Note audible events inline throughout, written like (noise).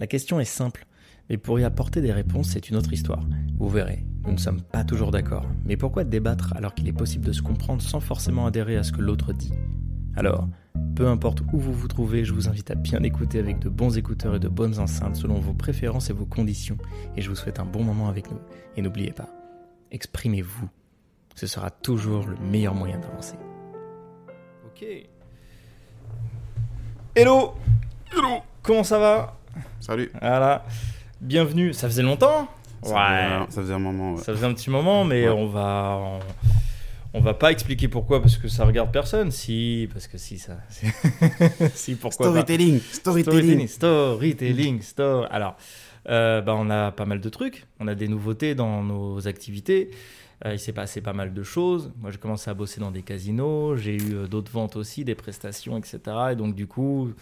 La question est simple, mais pour y apporter des réponses, c'est une autre histoire. Vous verrez, nous ne sommes pas toujours d'accord. Mais pourquoi débattre alors qu'il est possible de se comprendre sans forcément adhérer à ce que l'autre dit? Alors, peu importe où vous vous trouvez, je vous invite à bien écouter avec de bons écouteurs et de bonnes enceintes selon vos préférences et vos conditions. Et je vous souhaite un bon moment avec nous. Et n'oubliez pas, exprimez-vous. Ce sera toujours le meilleur moyen d'avancer. Ok. Hello Hello Comment ça va? Salut Voilà. Bienvenue. Ça faisait longtemps ça faisait, ça faisait un moment. Ouais. Ça faisait un petit moment, mais on va. On, on, va pas expliquer pourquoi, parce que ça regarde personne. Si, parce que si, ça. (laughs) si, pourquoi Storytelling pas. Storytelling Storytelling Story. Alors, euh, bah, on a pas mal de trucs. On a des nouveautés dans nos activités. Euh, il s'est passé pas mal de choses. Moi, j'ai commencé à bosser dans des casinos. J'ai eu euh, d'autres ventes aussi, des prestations, etc. Et donc, du coup,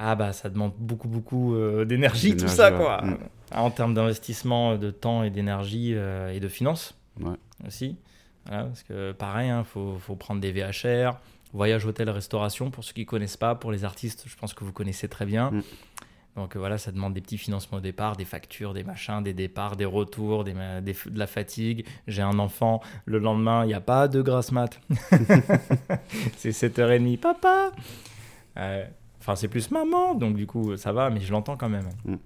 ah bah ça demande beaucoup beaucoup euh, d'énergie tout ça quoi. Mm. ah, en termes d'investissement de temps et d'énergie euh, et de finances ouais. aussi. Parce que pareil il hein, faut, faut, prendre des VHR voyage hôtel restauration pour ceux qui connaissent pas pour les artistes je pense que vous connaissez très bien. Mm. donc euh, voilà ça demande des petits financements au départ des factures des machins des départs des retours des, de la fatigue. J'ai un enfant le lendemain il n'y a pas de grasse mat. (laughs) C'est 7h30 papa Enfin, c'est plus maman, donc du coup, ça va, mais je l'entends quand même. Mm.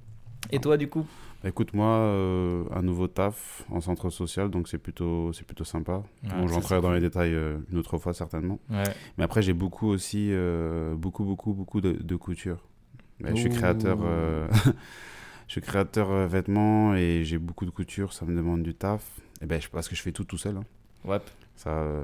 Et toi, du coup? Bah, Écoute, moi, euh, un nouveau taf en centre social, donc c'est plutôt, c'est plutôt sympa. bon, J'entrerai dans les détails euh, une autre fois, certainement. Mais après, j'ai beaucoup aussi, euh, beaucoup, beaucoup, beaucoup de, couture. Bah, je suis créateur. (laughs) je suis créateur vêtements et j'ai beaucoup de couture, ça me demande du taf. Et ben, parce que je fais tout tout seul. Hein. Ouais. Ça, euh,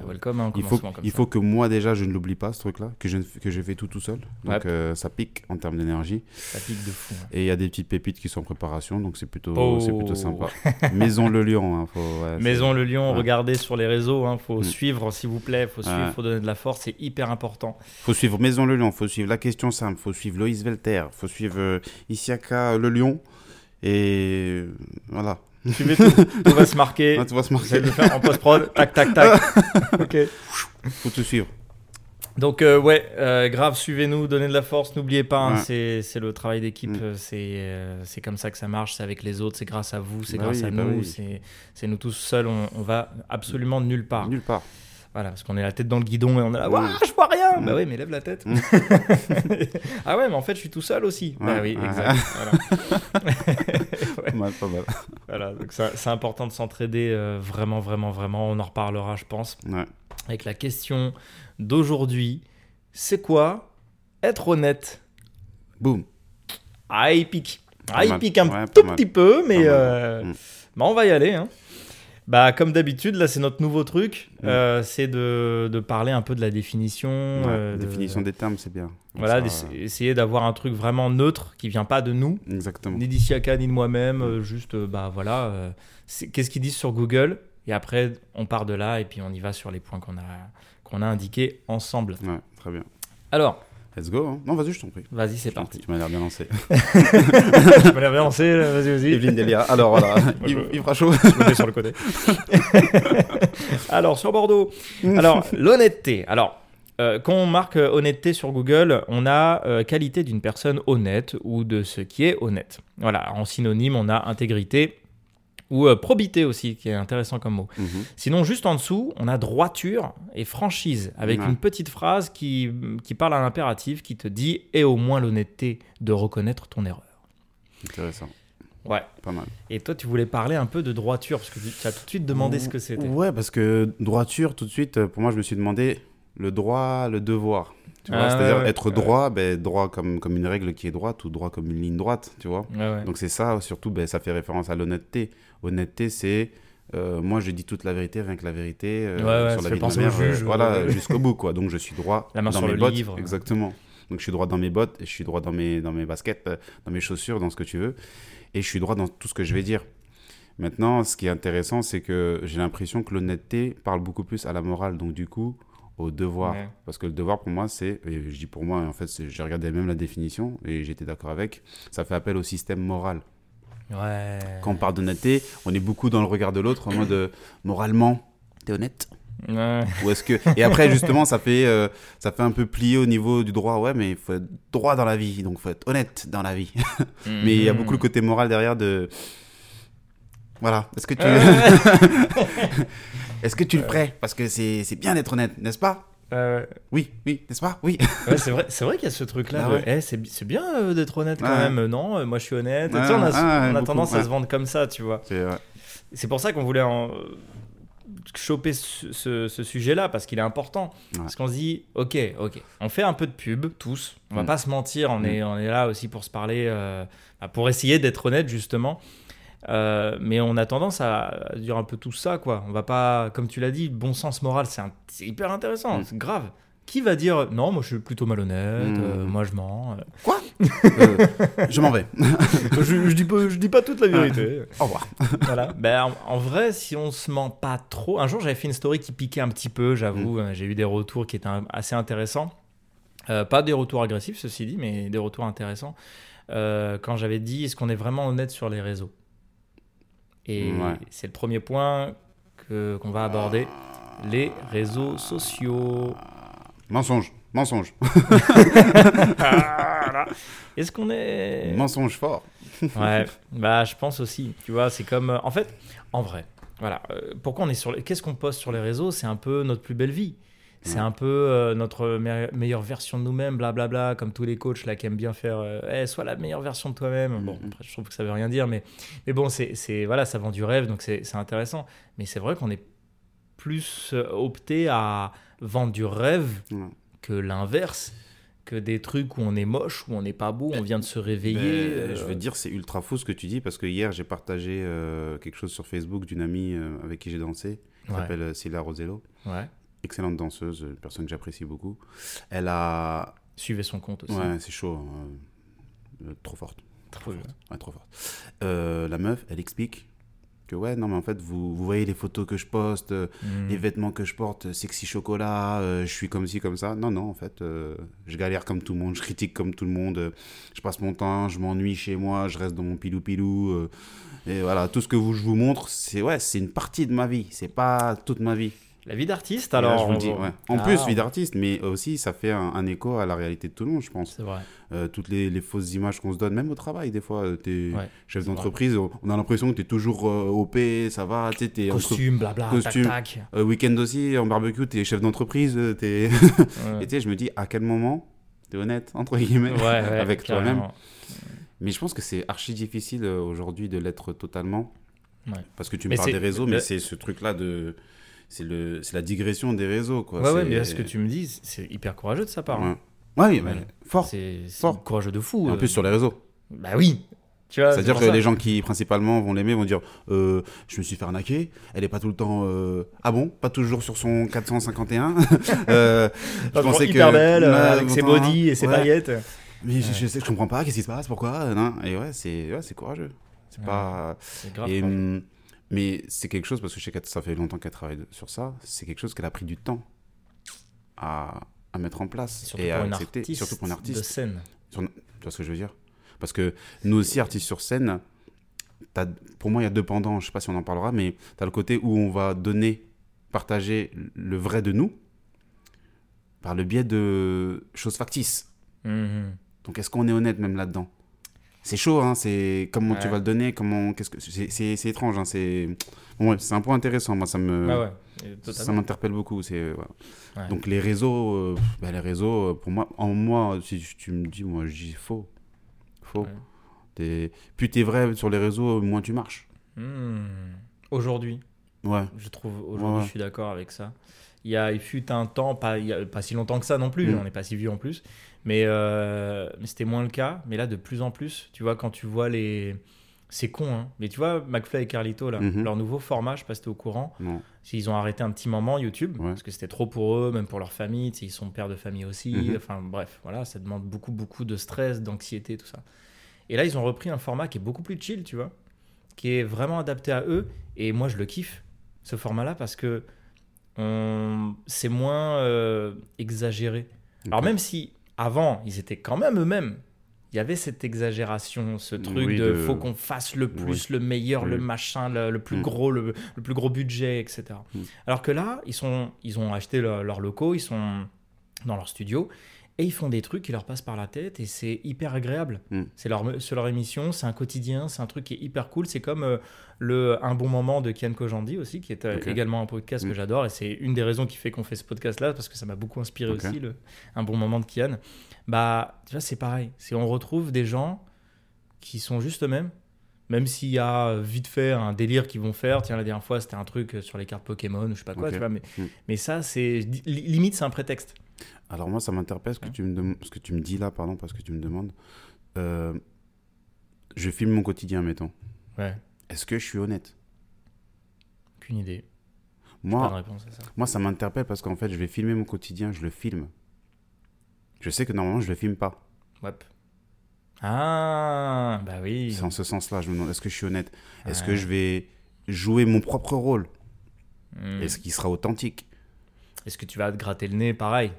ah, welcome, hein, il faut, il faut que moi déjà je ne l'oublie pas ce truc-là, que je que j'ai fait tout tout seul. Donc euh, ça pique en termes d'énergie. Ça pique de fou. Et il y a des petites pépites qui sont en préparation, donc c'est plutôt, oh. c'est plutôt sympa. (laughs) Maison le Lion. Hein, faut, Maison le Lion, regardez sur les réseaux, hein, faut mm. suivre s'il vous plaît, faut suivre, faut donner de la force, c'est hyper important. Faut suivre Maison le Lion, faut suivre La Question Simple, faut suivre Loïs Velter, faut suivre euh, Isiaka le Lion. Et voilà, Suivez tout. tout va se marquer. (laughs) tout va se marquer. de faire en post-prod. tac, tac, tac. (laughs) ok. Faut tout suivre. Donc, euh, ouais, euh, grave, suivez-nous, donnez de la force. N'oubliez pas, hein, c'est le travail d'équipe. Mm. Euh, c'est comme ça que ça marche. C'est avec les autres. C'est grâce à vous. C'est bah grâce à bah nous. C'est nous tous seuls. On, on va absolument nulle part. Nulle part. Voilà, parce qu'on est la tête dans le guidon et on est là, Ouah, je vois rien. Bah oui, mais lève la tête. (laughs) Ah ouais, mais en fait, je suis tout seul aussi. Bah oui, exact. (laughs) Pas mal. Voilà, donc c'est important de s'entraider euh, vraiment, vraiment, vraiment. On en reparlera, je pense. Ouais. Avec la question d'aujourd'hui, c'est quoi être honnête? Boum. Ah, il pique. Ah, il pique un tout petit peu, mais euh, mm. bah, on va y aller. Hein. Bah, comme d'habitude, là, c'est notre nouveau truc. Mm. Euh, c'est de, de, parler un peu de la définition. Euh, définition des termes, c'est bien. voilà, essayer d'avoir un truc vraiment neutre qui vient pas de nous. Exactement. Ni d'Isiaka, ni de moi-même. Euh, juste, bah voilà. Qu'est-ce qu'ils disent sur Google? Et après, on part de là et puis on y va sur les points qu'on a, qu'on a indiqués ensemble. Ouais, très bien. Alors, Let's go. Hein. Non, vas-y, je t'en prie. Vas-y, c'est parti. Tu m'as l'air bien lancé. (laughs) tu m'as l'air bien lancé, vas-y, vas-y. Evelyne Delia. Alors voilà, (laughs) il, il, fera chaud. je me mets sur le côté. (laughs) Alors, sur Bordeaux. Alors, l'honnêteté. Alors, euh, quand on marque euh, honnêteté sur Google, on a euh, qualité d'une personne honnête ou de ce qui est honnête. Voilà, en synonyme, on a intégrité, ou euh, probité aussi, qui est intéressant comme mot. Mhm. Sinon, juste en dessous, on a droiture et franchise, avec une petite phrase qui, qui parle à l'impératif, qui te dit « et au moins l'honnêteté de reconnaître ton erreur ». Intéressant. Ouais. Pas mal. Et toi, tu voulais parler un peu de droiture, parce que tu as tout de suite demandé ce que c'était. Ouais, parce que droiture, tout de suite, pour moi, je me suis demandé le droit, le devoir. Ah C'est-à-dire être droit, ben, droit comme, comme une règle qui est droite ou droit comme une ligne droite, tu vois. Donc c'est ça, surtout, ben, ça fait référence à l'honnêteté. Honnêteté, c'est euh, moi je dis toute la vérité, rien que la vérité euh, sur la vie de ma mère, euh, voilà, jusqu'au bout, quoi. Donc je suis droit la main dans sur mes le bottes, livre. exactement. Donc je suis droit dans mes bottes, je suis droit dans mes, dans mes baskets, dans mes chaussures, dans ce que tu veux, et je suis droit dans tout ce que je vais dire. Maintenant, ce qui est intéressant, c'est que j'ai l'impression que l'honnêteté parle beaucoup plus à la morale. Donc du coup, au devoir. Parce que le devoir, pour moi, c'est, et je dis pour moi, en fait, j'ai regardé même la définition et j'étais d'accord avec, ça fait appel au système moral. Ouais. Quand on parle d'honnêteté, on est beaucoup dans le regard de l'autre, en mode euh, moralement, t'es honnête? Ouais. Ou est-ce que et après justement ça fait euh, ça fait un peu plier au niveau du droit ouais mais il faut être droit dans la vie donc faut être honnête dans la vie (laughs) mais il y a beaucoup le côté moral derrière de voilà est-ce que tu. (laughs) (laughs) est-ce que tu le ferais parce que c'est bien d'être honnête n'est-ce pas? Ouais, oui oui n'est-ce pas? Oui ouais, c'est vrai, c'est vrai qu'il y a ce truc-là. Ah ouais. Eh, c'est, bien euh, d'être honnête quand Ouais. même. Euh, Non, euh, moi je suis honnête. Tu sais, on a, ouais, on a beaucoup, tendance à se vendre comme ça, tu vois. c'est pour ça qu'on voulait en euh, choper ce, ce- ce sujet-là parce qu'il est important. Parce qu'on se dit, ok, ok, on fait un peu de pub tous. On va Mm. pas se mentir, on Mm. est, on est là aussi pour se parler, euh, bah, pour essayer d'être honnête justement. Euh, mais on a tendance à, dire un peu tout ça, quoi. On va pas, comme tu l'as dit, bon sens moral, c'est un- c'est hyper intéressant, Mm. c'est grave. Qui va dire non, moi je suis plutôt malhonnête, Mm. euh, moi je mens. Euh, (laughs) je m'en vais (laughs) je, je dis pas, je dis pas toute la vérité. au revoir (laughs) voilà. Ben, en, en vrai, si on se ment pas trop. Un jour, j'avais fait une story qui piquait un petit peu, j'avoue. Euh, J'ai eu des retours qui étaient assez intéressants. Pas des retours agressifs, ceci dit, mais des retours intéressants. Quand j'avais dit est-ce qu'on est vraiment honnête sur les réseaux? Et Ouais. c'est le premier point que- qu'on va aborder les réseaux sociaux. mensonge mensonge (laughs) voilà. Est-ce qu'on est. mensonge fort Ouais, (laughs) bah je pense aussi. Tu vois, c'est comme. euh, En fait, en vrai, voilà. euh, pourquoi on est sur. les- Qu'est-ce qu'on poste sur les réseaux? C'est un peu notre plus belle vie. C'est Ouais. un peu euh, notre me- meilleure version de nous-mêmes, blablabla, comme tous les coachs là qui aiment bien faire. euh, sois la meilleure version de toi-même. Bon, Mhm. après, je trouve que ça veut rien dire, mais, mais bon, c'est, voilà, ça vend du rêve, donc c'est, intéressant. Mais c'est vrai qu'on est plus euh, opté à vendre du rêve Ouais. que l'inverse, que des trucs où on est moche, où on n'est pas beau, on vient de se réveiller. Ben, euh, Je veux dire, c'est ultra fou ce que tu dis parce que hier j'ai partagé euh, quelque chose sur Facebook d'une amie euh, avec qui j'ai dansé, qui Ouais. s'appelle euh, Silla Rosello, Ouais. Excellente danseuse, une personne que j'apprécie beaucoup. Elle a, Suivez son compte aussi. ouais, c'est chaud, hein, euh, trop forte, Trop bien. ouais, trop forte. Euh, la meuf, elle explique que ouais, non mais en fait vous, vous voyez les photos que je poste, euh, Mm. les vêtements que je porte, sexy chocolat, euh, je suis comme ci, comme ça. Non, non, en fait, euh, je galère comme tout le monde, je critique comme tout le monde, je passe mon temps, je m'ennuie chez moi, je reste dans mon pilou-pilou. et voilà, tout ce que vous, je vous montre, c'est ouais, c'est une partie de ma vie, c'est pas toute ma vie. La vie d'artiste, là, alors. je vous le on dis, va- ouais. En Ah, plus, vie d'artiste, mais aussi, ça fait un, un écho à la réalité de tout le monde, je pense. C'est vrai. Euh, toutes les, les fausses images qu'on se donne, même au travail, des fois, euh, t'es Ouais, chef d'entreprise, on a l'impression que t'es toujours euh, OP, ça va, tu sais, t'es entre- Costume, blabla, costume. tac, tac. euh, week-end aussi, en barbecue, t'es chef d'entreprise, euh, t'es. (laughs) Ouais. Et tu sais, je me dis, à quel moment t'es honnête, entre guillemets, (laughs) avec toi-même. Mais je pense que c'est archi difficile aujourd'hui de l'être totalement. Parce que tu me Mais parles des réseaux, mais c'est ce truc-là de. C'est le... la digression des réseaux, quoi. Ouais, ouais, mais là, ce que tu me dis, c'est hyper courageux de sa part. hein. Ouais, ouais, mais fort. C'est courageux de fou. Et en euh. plus, sur les réseaux. Bah oui. C'est-à-dire que ça. les gens qui, principalement, vont l'aimer vont dire euh, Je me suis fait arnaquer, elle est pas tout le temps. euh, Ah bon? Pas toujours sur son 451 (laughs) euh, (laughs) Je pensais hyper que. belle, avec ses body et ses ouais. paillettes. Mais je, je sais, je comprends pas, qu'est-ce qui se passe, pourquoi non Et ouais, c'est ouais, courageux. C'est Ouais. pas. C'est grave. Et, mais c'est quelque chose, parce que je sais que ça fait longtemps qu'elle travaille sur ça, c'est quelque chose qu'elle a pris du temps à, à mettre en place Surtout et à accepter, artiste surtout pour de artiste. scène. Sur- tu vois ce que je veux dire? Parce que nous aussi, artistes sur scène, pour moi, il y a deux pendants, je sais pas si on en parlera, mais tu as le côté où on va donner, partager le vrai de nous par le biais de choses factices. Mhm. Donc est-ce qu'on est honnête même là-dedans? C'est chaud, hein, c'est comment tu vas le donner, comment, qu'est-ce que, c'est, c'est, c'est étrange, hein, c'est, bon, ouais, c'est un point intéressant, moi ça me, Ah ouais, ça m'interpelle beaucoup, c'est. Ouais. Donc les réseaux, euh, bah, les réseaux, euh, pour moi, en moi, si tu me dis, moi je dis faux, faux. Ouais. T'es- plus t'es vrai sur les réseaux, moins tu marches. Hmm. Aujourd'hui, Ouais. je trouve, aujourd'hui, je suis d'accord avec ça. Il, y a, il fut un temps, pas, il y a pas si longtemps que ça non plus, Mm. on n'est pas si vieux en plus, mais, euh, mais c'était moins le cas. Mais là, de plus en plus, tu vois, quand tu vois les. C'est con, hein. Mais tu vois, McFly et Carlito, là, Mhm. leur nouveau format, je sais pas si t'es au courant, Non. ils ont arrêté un petit moment YouTube, Ouais. parce que c'était trop pour eux, même pour leur famille, ils sont pères de famille aussi. Mhm. Enfin bref, voilà, ça demande beaucoup, beaucoup de stress, d'anxiété, tout ça. Et là, ils ont repris un format qui est beaucoup plus chill, tu vois, qui est vraiment adapté à eux. Et moi, je le kiffe, ce format-là, parce que on... c'est moins euh, exagéré. Alors même si avant, ils étaient quand même eux-mêmes, il y avait cette exagération, ce truc Oui, de, de- faut qu'on fasse le plus, le meilleur, le machin, le, le plus Mm. gros, le, le plus gros budget, etc. Mm. Alors que là, ils, sont, ils ont acheté leur- leurs locaux, ils sont dans leur studio et ils font des trucs qui leur passent par la tête et c'est hyper agréable. Mm. C'est leur, leur émission, c'est un quotidien, c'est un truc qui est hyper cool. C'est comme euh, le Un bon moment de Kian Kojandi aussi, qui est euh, également un podcast que Mm. j'adore et c'est une des raisons qui fait qu'on fait ce podcast-là parce que ça m'a beaucoup inspiré aussi, le Un bon moment de Kian. Bah, tu vois, c'est pareil. C'est on retrouve des gens qui sont juste eux-mêmes. Même s'il y a euh, vite fait un délire qu'ils vont faire, tiens la dernière fois c'était un truc sur les cartes Pokémon ou je sais pas quoi, tu vois, mais, Mm. mais ça c'est li- limite c'est un prétexte. Alors moi, ça m'interpelle ce, que tu me dem- ce que tu me dis là, pardon, parce que tu me demandes. Euh, je filme mon quotidien, mettons. Ouais, Est-ce que je suis honnête? Aucune idée. Pas de Moi, réponse à ça. moi, ça m'interpelle parce qu'en fait, je vais filmer mon quotidien, je le filme. Je sais que normalement, je le filme pas. Ouais. Ah, bah oui. C'est en ce sens-là, je me demande, est-ce que je suis honnête? Est-ce que je vais jouer mon propre rôle? Hmm. Est-ce qu'il sera authentique? Est-ce que tu vas te gratter le nez? Pareil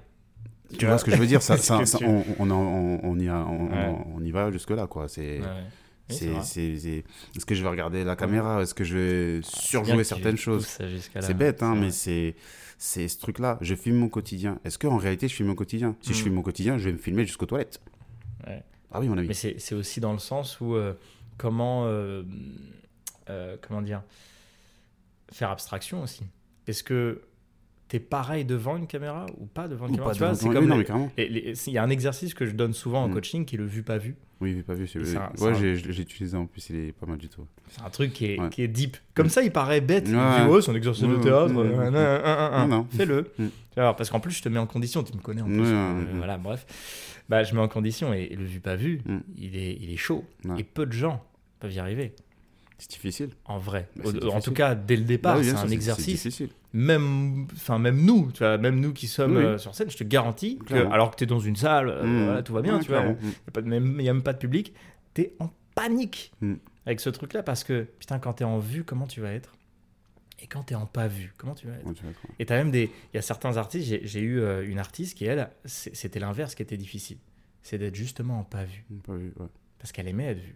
Tu vois ce que je veux dire ça, (laughs) Est-ce ça- que ça- tu- on, on, en- on- on y, a- on, Ouais. on- on y va jusque-là, quoi. C'est... Ouais, c'est Est-ce que je vais regarder la caméra? Est-ce que je vais surjouer certaines choses? là. C'est bête, hein, mais c'est, c'est ce truc-là. Je filme mon quotidien. Est-ce qu'en réalité, je filme mon quotidien? Si je Mm. filme mon quotidien, je vais me filmer jusqu'aux toilettes. Ouais. Ah oui, mon ami. Mais c'est c'est aussi dans le sens où euh, comment euh, euh, comment dire faire abstraction aussi. Est-ce que t'es pareil devant une caméra ou pas devant une Ou caméra Tu vois, c'est comme il y a un exercice que je donne souvent en Mm. coaching qui est le vu pas vu. Oui, j'ai pas vu. C'est... Ouais, un- j'ai, utilisé en plus, il est pas mal du tout. C'est un truc qui est, Ouais. qui est deep. Comme ça, il paraît bête. Il Ouais. dit, oh, c'est un exercice de théâtre. Fais-le. Mm. Parce qu'en plus, je te mets en condition. Tu me connais en plus. Voilà, bref. Bah, je mets en condition et, le vu pas vu, Mm. il, est, il est chaud. Et peu de gens peuvent y arriver. C'est difficile. En vrai. Bah, en tout cas, dès le départ, Bah oui, bien c'est un c'est exercice. difficile. Même, enfin, même nous, tu vois, même nous qui sommes Oui, euh, sur scène, je te garantis que, alors que tu es dans une salle, euh, Mm. voilà, tout va bien, Ouais, tu vois, il n'y a, a même pas de public, tu es en panique Mm. avec ce truc-là parce que, putain, quand tu es en vue, comment tu vas être? Et quand tu es en pas vue, comment tu vas être? Ouais, tu vas être- Et tu as même des. Il y a certains artistes, j'ai eu euh, une artiste qui, elle, c'était l'inverse qui était difficile. C'est d'être justement en pas vu, ouais. Parce qu'elle aimait être vue.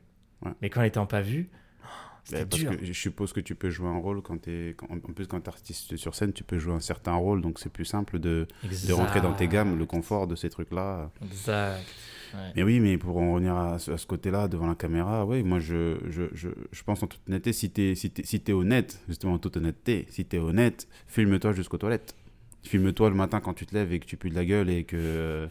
Mais quand elle était en pas vue, Bah, parce dur. que je suppose que tu peux jouer un rôle quand tu en en plus quand tu artiste sur scène, tu peux jouer un certain rôle, donc c'est plus simple de, de rentrer dans tes gammes, le confort de ces trucs-là. Exact. Ouais. Mais oui, mais pour en revenir à ce, à ce côté-là, devant la caméra, oui, moi je, je, je, je pense en toute honnêteté, si tu es, si t'es- si t'es honnête, justement en toute honnêteté, si tu es honnête, filme-toi jusqu'aux toilettes. Filme-toi le matin quand tu te lèves et que tu pues de la gueule et que euh,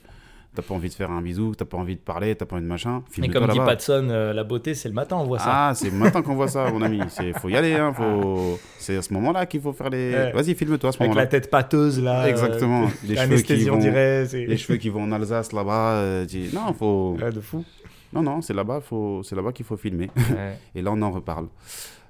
t'as pas envie de faire un bisou, t'as pas envie de parler, t'as pas envie de machin. Filme-toi comme dit. Patson, euh, la beauté, c'est le matin, on voit ça. Ah, c'est maintenant qu'on voit ça, mon ami. (laughs) Il faut y aller. Hein, faut... C'est à ce moment-là qu'il faut faire les. Ouais. Vas-y, filme-toi à ce Avec moment-là. la tête pâteuse, là. euh, Exactement. Les (laughs) cheveux, qui L'anesthésie, on vont... dirait. c'est- les cheveux qui vont en Alsace là-bas. euh, tu- Non, faut. Ouais, de fou. Non, non, c'est là-bas, faut... c'est là-bas qu'il faut filmer. Ouais. (laughs) Et là, on en reparle.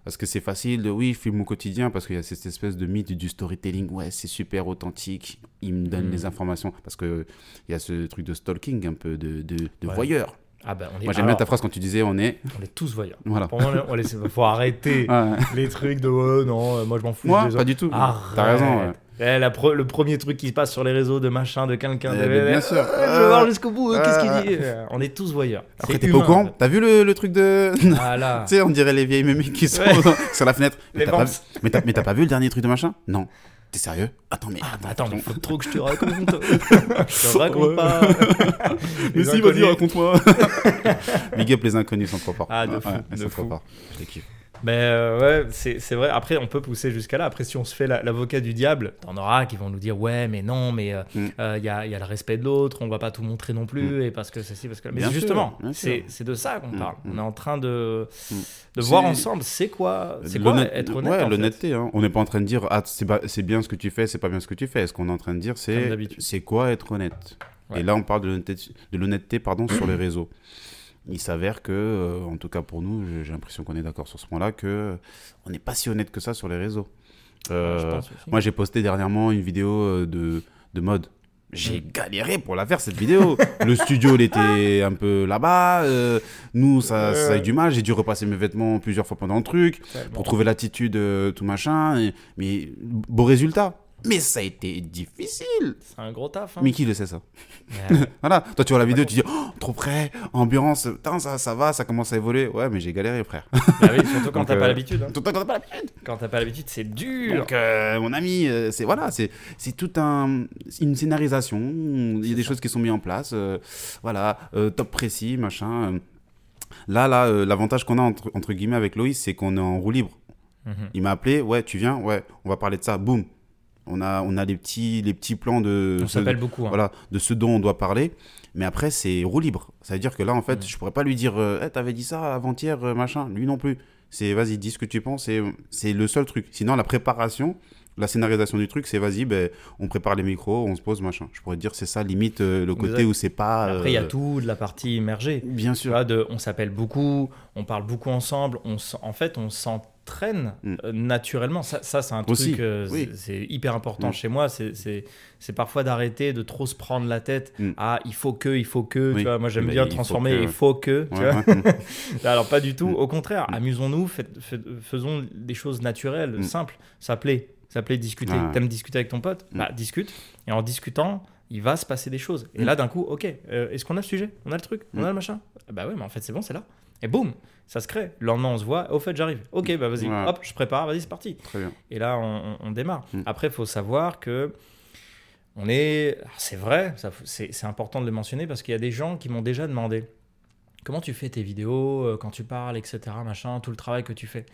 Parce que c'est facile de, oui, je filme mon quotidien, parce qu'il y a cette espèce de mythe du storytelling. Ouais, c'est super authentique. Il me donne Mm. les informations. Parce qu'il y a ce truc de stalking, un peu de, de, de Ouais. voyeur. Ah bah, on est, Moi, j'aime bien ta phrase quand tu disais, on est. on est tous voyeurs. Voilà. Pour moi, on les... faut arrêter (laughs) Ouais. les trucs de ouais, non, euh, moi je m'en fous. Moi, pas du tout. Arrête. T'as raison. ouais. Eh, la le premier truc qui se passe sur les réseaux de machin, de quelqu'un. Eh de... bien sûr. Euh, Je veux voir jusqu'au bout, euh, qu'est-ce Ah. qu'il dit Euh, On est tous voyeurs. Après, C'est t'es pas au courant. T'as vu le, le truc de. (laughs) Ah là. tu sais, on dirait les vieilles mémies qui sont Ouais. (laughs) sur la fenêtre. Mais t'as pas, vamps. mais t'as- mais t'as pas vu le dernier truc de machin Non. T'es sérieux Attends, mais. Ah, attends, bah attends, mais faut trop que je te raconte. (laughs) je te raconte pas. Mais si, vas-y, raconte-moi. Big up les inconnus, sont trop forts. Ah, de fou, ouais, ils de sont trop fou. forts. Je les kiffe. Mais euh, ouais, c'est vrai. Après, on peut pousser jusqu'à là. Après, si on se fait la- l'avocat du diable, t'en auras qui vont nous dire ouais, mais non, mais il Mm. y, a, y a le respect de l'autre, on va pas tout montrer non plus, et parce que ceci, parce que. Mais Bien justement, c'est de ça qu'on Mm, parle. mm. On est en train de, Mm. de voir ensemble c'est quoi, c'est quoi être honnête. Ouais, l'honnêteté. hein. On n'est pas en train de dire ah, c'est bien ce que tu fais, c'est pas bien ce que tu fais. Ce qu'on est en train de dire, c'est c'est quoi être honnête. Ouais. Et là, on parle de l'honnêteté- de l'honnêteté pardon, sur les (clears throat) réseaux. Il s'avère que, euh, en tout cas pour nous, j'ai- l'impression qu'on est d'accord sur ce point-là, que on n'est pas si honnête que ça sur les réseaux. Euh, moi, j'ai posté dernièrement une vidéo euh, de, de mode. J'ai galéré pour la faire cette vidéo. (laughs) le studio, il était un peu là-bas. euh, nous, ça, ça a eu du mal. J'ai dû repasser mes vêtements plusieurs fois pendant le truc pour trouver l'attitude, euh, tout machin. et- mais beau résultat. Mais ça a été difficile. C'est un gros taf. Hein. Mais qui le sait ça Ouais. (laughs) Voilà, toi tu vois la vidéo, tu dis oh, trop près, ambiance, putain, ça, ça va, ça commence à évoluer. Ouais, mais j'ai galéré, frère. Bah oui, surtout quand (laughs) t'as euh, pas l'habitude. hein. Quand t'as pas l'habitude. Quand t'as pas l'habitude, c'est dur. Donc, euh, mon ami, euh, c'est voilà, c'est c'est tout un une scénarisation. Il y a des choses qui sont mises en place. euh, voilà, euh, top précis, machin. euh. Là, là, euh, l'avantage qu'on a entre, entre guillemets avec Loïs, c'est qu'on est en roue libre. Mhm. Il m'a appelé, ouais, tu viens, ouais, on va parler de ça, boum. On a, on a les petits, les petits plans de, On ce- s'appelle beaucoup. hein. voilà, de ce dont on doit parler. Mais après, c'est roue libre. Ça veut dire que là, en fait, je pourrais pas lui dire, euh, Eh, t'avais dit ça avant-hier, euh, machin. Lui non plus. C'est, vas-y, dis ce que tu penses. C'est le seul truc. Sinon, la préparation, la scénarisation du truc, c'est, vas-y, ben, on prépare les micros, on se pose, machin. Je pourrais dire, c'est ça, limite, euh, le côté Exact. où c'est pas. Après, il y a tout de la partie immergée. Bien sûr. vois, de, on s'appelle beaucoup, on parle beaucoup ensemble. On, en fait, on s'entraîne Mm. euh, naturellement. Ça, ça c'est un Aussi, truc, euh, oui. c'est- hyper important Mm. chez moi. C'est- parfois d'arrêter de trop se prendre la tête. Mm. Ah, il faut que, il faut que. Oui. Tu vois, moi, j'aime bien il faut transformer que- il faut que. tu vois. ouais. (laughs) (laughs) Alors, pas du tout. Au contraire, amusons-nous, faisons des choses naturelles, simples. S'appeler, s'appeler, discuter. Ah. T'aimes discuter avec ton pote? Bah, discute. Et en discutant, il va se passer des choses. Et là, d'un coup, ok, euh, est-ce qu'on a le sujet? On a le truc? On a le machin? Bah ouais, mais en fait, c'est bon, c'est là. Et boum, ça se crée. Le lendemain, on se voit. Au fait, j'arrive. Ok, bah vas-y, hop, je prépare, vas-y, c'est parti. Très bien. Et là, on, démarre. Mm. Après, il faut savoir que on est. alors, C'est vrai, ça- c'est c'est important de le mentionner parce qu'il y a des gens qui m'ont déjà demandé comment tu fais tes vidéos, euh, quand tu parles, etc., machin, tout le travail que tu fais.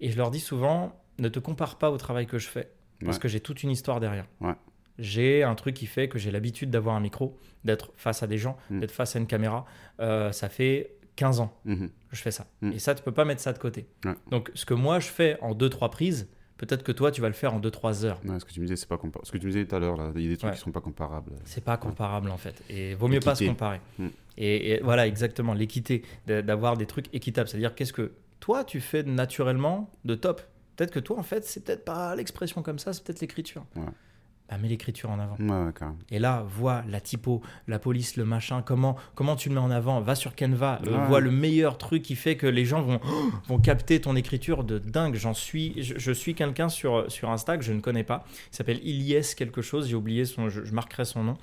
Et je leur dis souvent, ne te compare pas au travail que je fais parce Ouais. que j'ai toute une histoire derrière. Ouais. J'ai un truc qui fait que j'ai l'habitude d'avoir un micro, d'être face à des gens, Mm. d'être face à une caméra. Euh, ça fait 15 ans Mhm. je fais ça. Mm. Et ça, tu peux pas mettre ça de côté. Ouais. Donc, ce que moi, je fais en 2-3 prises, peut-être que toi, tu vas le faire en 2-3 heures. Ouais, ce que tu me disais, c'est pas comparable. Ce que tu me disais tout à l'heure, là, il y a des trucs Ouais. qui sont pas comparables. C'est pas comparable, en fait. Et vaut mieux pas se comparer. Mm. Et, et voilà, exactement, l'équité, d'avoir des trucs équitables. C'est-à-dire, qu'est-ce que toi, tu fais naturellement de top? Peut-être que toi, en fait, c'est peut-être pas l'expression comme ça, c'est peut-être l'écriture. Bah, mets l'écriture en avant. Ouais. Et là, vois la typo, la police, le machin, comment, comment tu le mets en avant? Va sur Canva, Ouais. vois le meilleur truc qui fait que les gens vont, (gasps) vont capter ton écriture de dingue. J'en suis, je, je suis quelqu'un sur, sur Insta que je ne connais pas. Il s'appelle Ilyes quelque chose, j'ai oublié son, je, je marquerai son nom.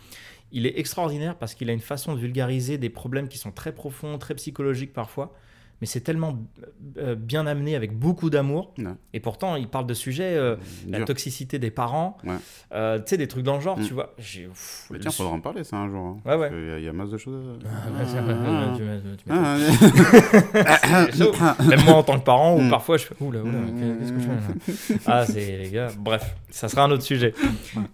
Il est extraordinaire parce qu'il a une façon de vulgariser des problèmes qui sont très profonds, très psychologiques parfois. Mais c'est tellement euh, bien amené avec beaucoup d'amour. Ouais. Et pourtant, il parle de sujets, euh, la toxicité des parents, Ouais. euh, tu sais, des trucs dans le genre, Mm. tu vois. J'ai- Mais tiens, faudra en parler ça un jour. hein. Ouais, y Il y, a masse de choses. Même moi en tant que parent, où Mm. parfois je fais oula, oula, qu'est-ce que je fais là Ah, c'est les gars. Bref, ça sera un autre sujet.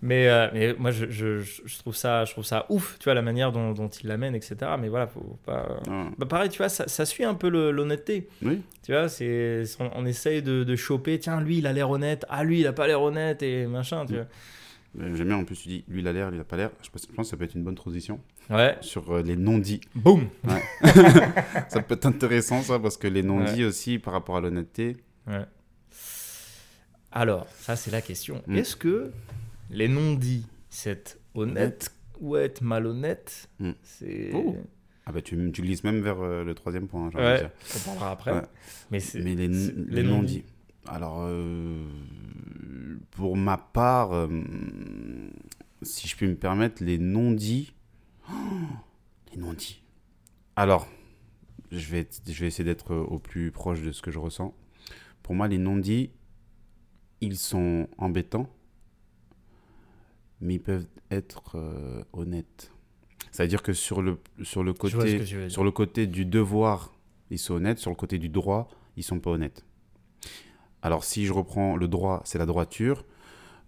Mais, euh, mais moi, je, je, je trouve ça, je trouve ça ouf, tu vois, la manière dont, dont il l'amène, etc. Mais voilà, faut pas. Ah, Bah, pareil, tu vois, ça, ça suit un peu le- l'honnêteté. Oui, Tu vois, c'est, on, on essaye de, de choper, tiens, lui, il a l'air honnête, ah, lui, il a pas l'air honnête, et machin, tu Mm. vois. J'aime bien en plus, tu dis lui il a l'air, lui il a pas l'air. Je pense, que ça peut être une bonne transition Ouais, sur euh, les non-dits. boum (laughs) ça peut être intéressant ça parce que les non-dits aussi par rapport à l'honnêteté. Ouais. Alors, ça c'est la question. Mm. Est-ce que les non-dits, c'est honnête ou être malhonnête Mm. C'est. Oh. Ah bah tu, tu glisses même vers euh, le troisième point, j'ai envie de Ouais, dire. on parlera après. Ouais. Mais les, non-dits. Alors, euh, pour ma part, euh, si je puis me permettre, les non-dits. Oh, (gasps) les non-dits. Alors, je vais, je vais essayer d'être au plus proche de ce que je ressens. Pour moi, les non-dits, ils sont embêtants, mais ils peuvent être honnêtes. C'est-à-dire que sur le, sur le côté sur le côté du devoir, ils sont honnêtes. Sur le côté du droit, ils sont pas honnêtes. Alors, si je reprends le droit, c'est la droiture.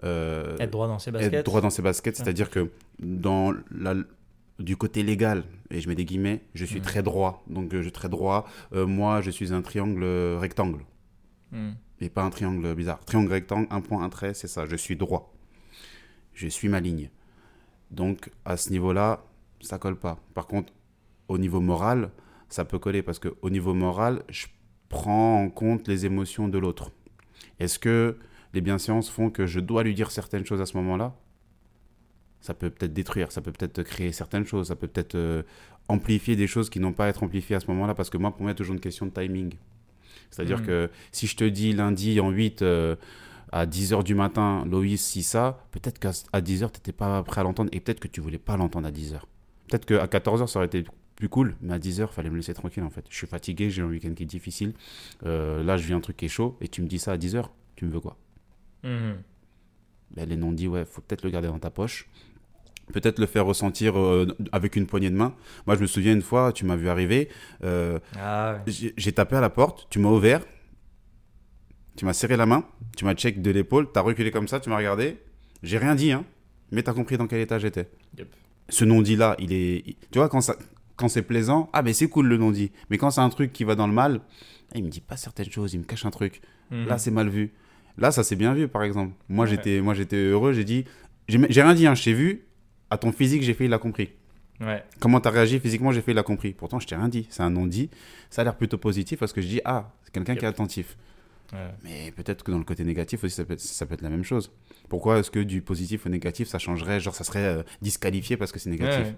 Euh, Être droit dans ses baskets. être droit dans ses baskets, c'est-à-dire que dans la, du côté légal, et je mets des guillemets, je suis très droit. Donc, je suis très droit. Euh, moi, je suis un triangle euh, rectangle. Mm. Et pas un triangle bizarre. Triangle rectangle, un point, un trait, c'est ça. Je suis droit. Je suis ma ligne. Donc, à ce niveau-là, ça colle pas. Par contre, au niveau moral, ça peut coller parce que au niveau moral, je prends en compte les émotions de l'autre. Est-ce que les bienséances font que je dois lui dire certaines choses à ce moment-là? Ça peut peut-être détruire, ça peut peut-être créer certaines choses, ça peut peut-être euh, amplifier des choses qui n'ont pas à être amplifiées à ce moment-là parce que moi, pour moi, il y a toujours une question de timing. C'est-à-dire Mhm. que si je te dis lundi en 8, euh, à 10h du matin, Loïs, si ça, peut-être qu'à à 10h, tu n'étais pas prêt à l'entendre et peut-être que tu voulais pas l'entendre à 10h. Peut-être qu'à 14h, ça aurait été plus cool, mais à 10h, fallait me laisser tranquille en fait. Je suis fatigué, j'ai un week-end qui est difficile. Euh, là, je vis un truc qui est chaud et tu me dis ça à 10h, tu me veux quoi? Mhm. ben, Les non-dits, ouais, faut peut-être le garder dans ta poche. Peut-être le faire ressentir euh, avec une poignée de main. Moi, je me souviens une fois, tu m'as vu arriver, euh, Ah ouais. j'ai tapé à la porte, tu m'as ouvert, tu m'as serré la main, tu m'as check de l'épaule, tu as reculé comme ça, tu m'as regardé. J'ai rien dit, hein, mais tu as compris dans quel état j'étais. Yep. Ce non-dit là, il est. Tu vois, quand, ça, quand c'est plaisant, ah ben c'est cool le non-dit. Mais quand c'est un truc qui va dans le mal, eh, il me dit pas certaines choses, il me cache un truc. Mhm. Là, c'est mal vu. Là, ça s'est bien vu, par exemple. Moi, Ouais. j'étais, moi, j'étais heureux. J'ai dit, j'ai rien dit. Hein, je t'ai vu. À ton physique, j'ai fait, il a compris. Ouais. Comment t'as réagi physiquement, j'ai fait, il a compris. Pourtant, je t'ai rien dit. C'est un non-dit. Ça a l'air plutôt positif parce que je dis, ah, c'est quelqu'un qui est attentif. Ouais. Mais peut-être que dans le côté négatif aussi, ça peut être, ça peut être la même chose. Pourquoi est-ce que du positif au négatif, ça changerait Genre, ça serait euh, disqualifié parce que c'est négatif. Ouais.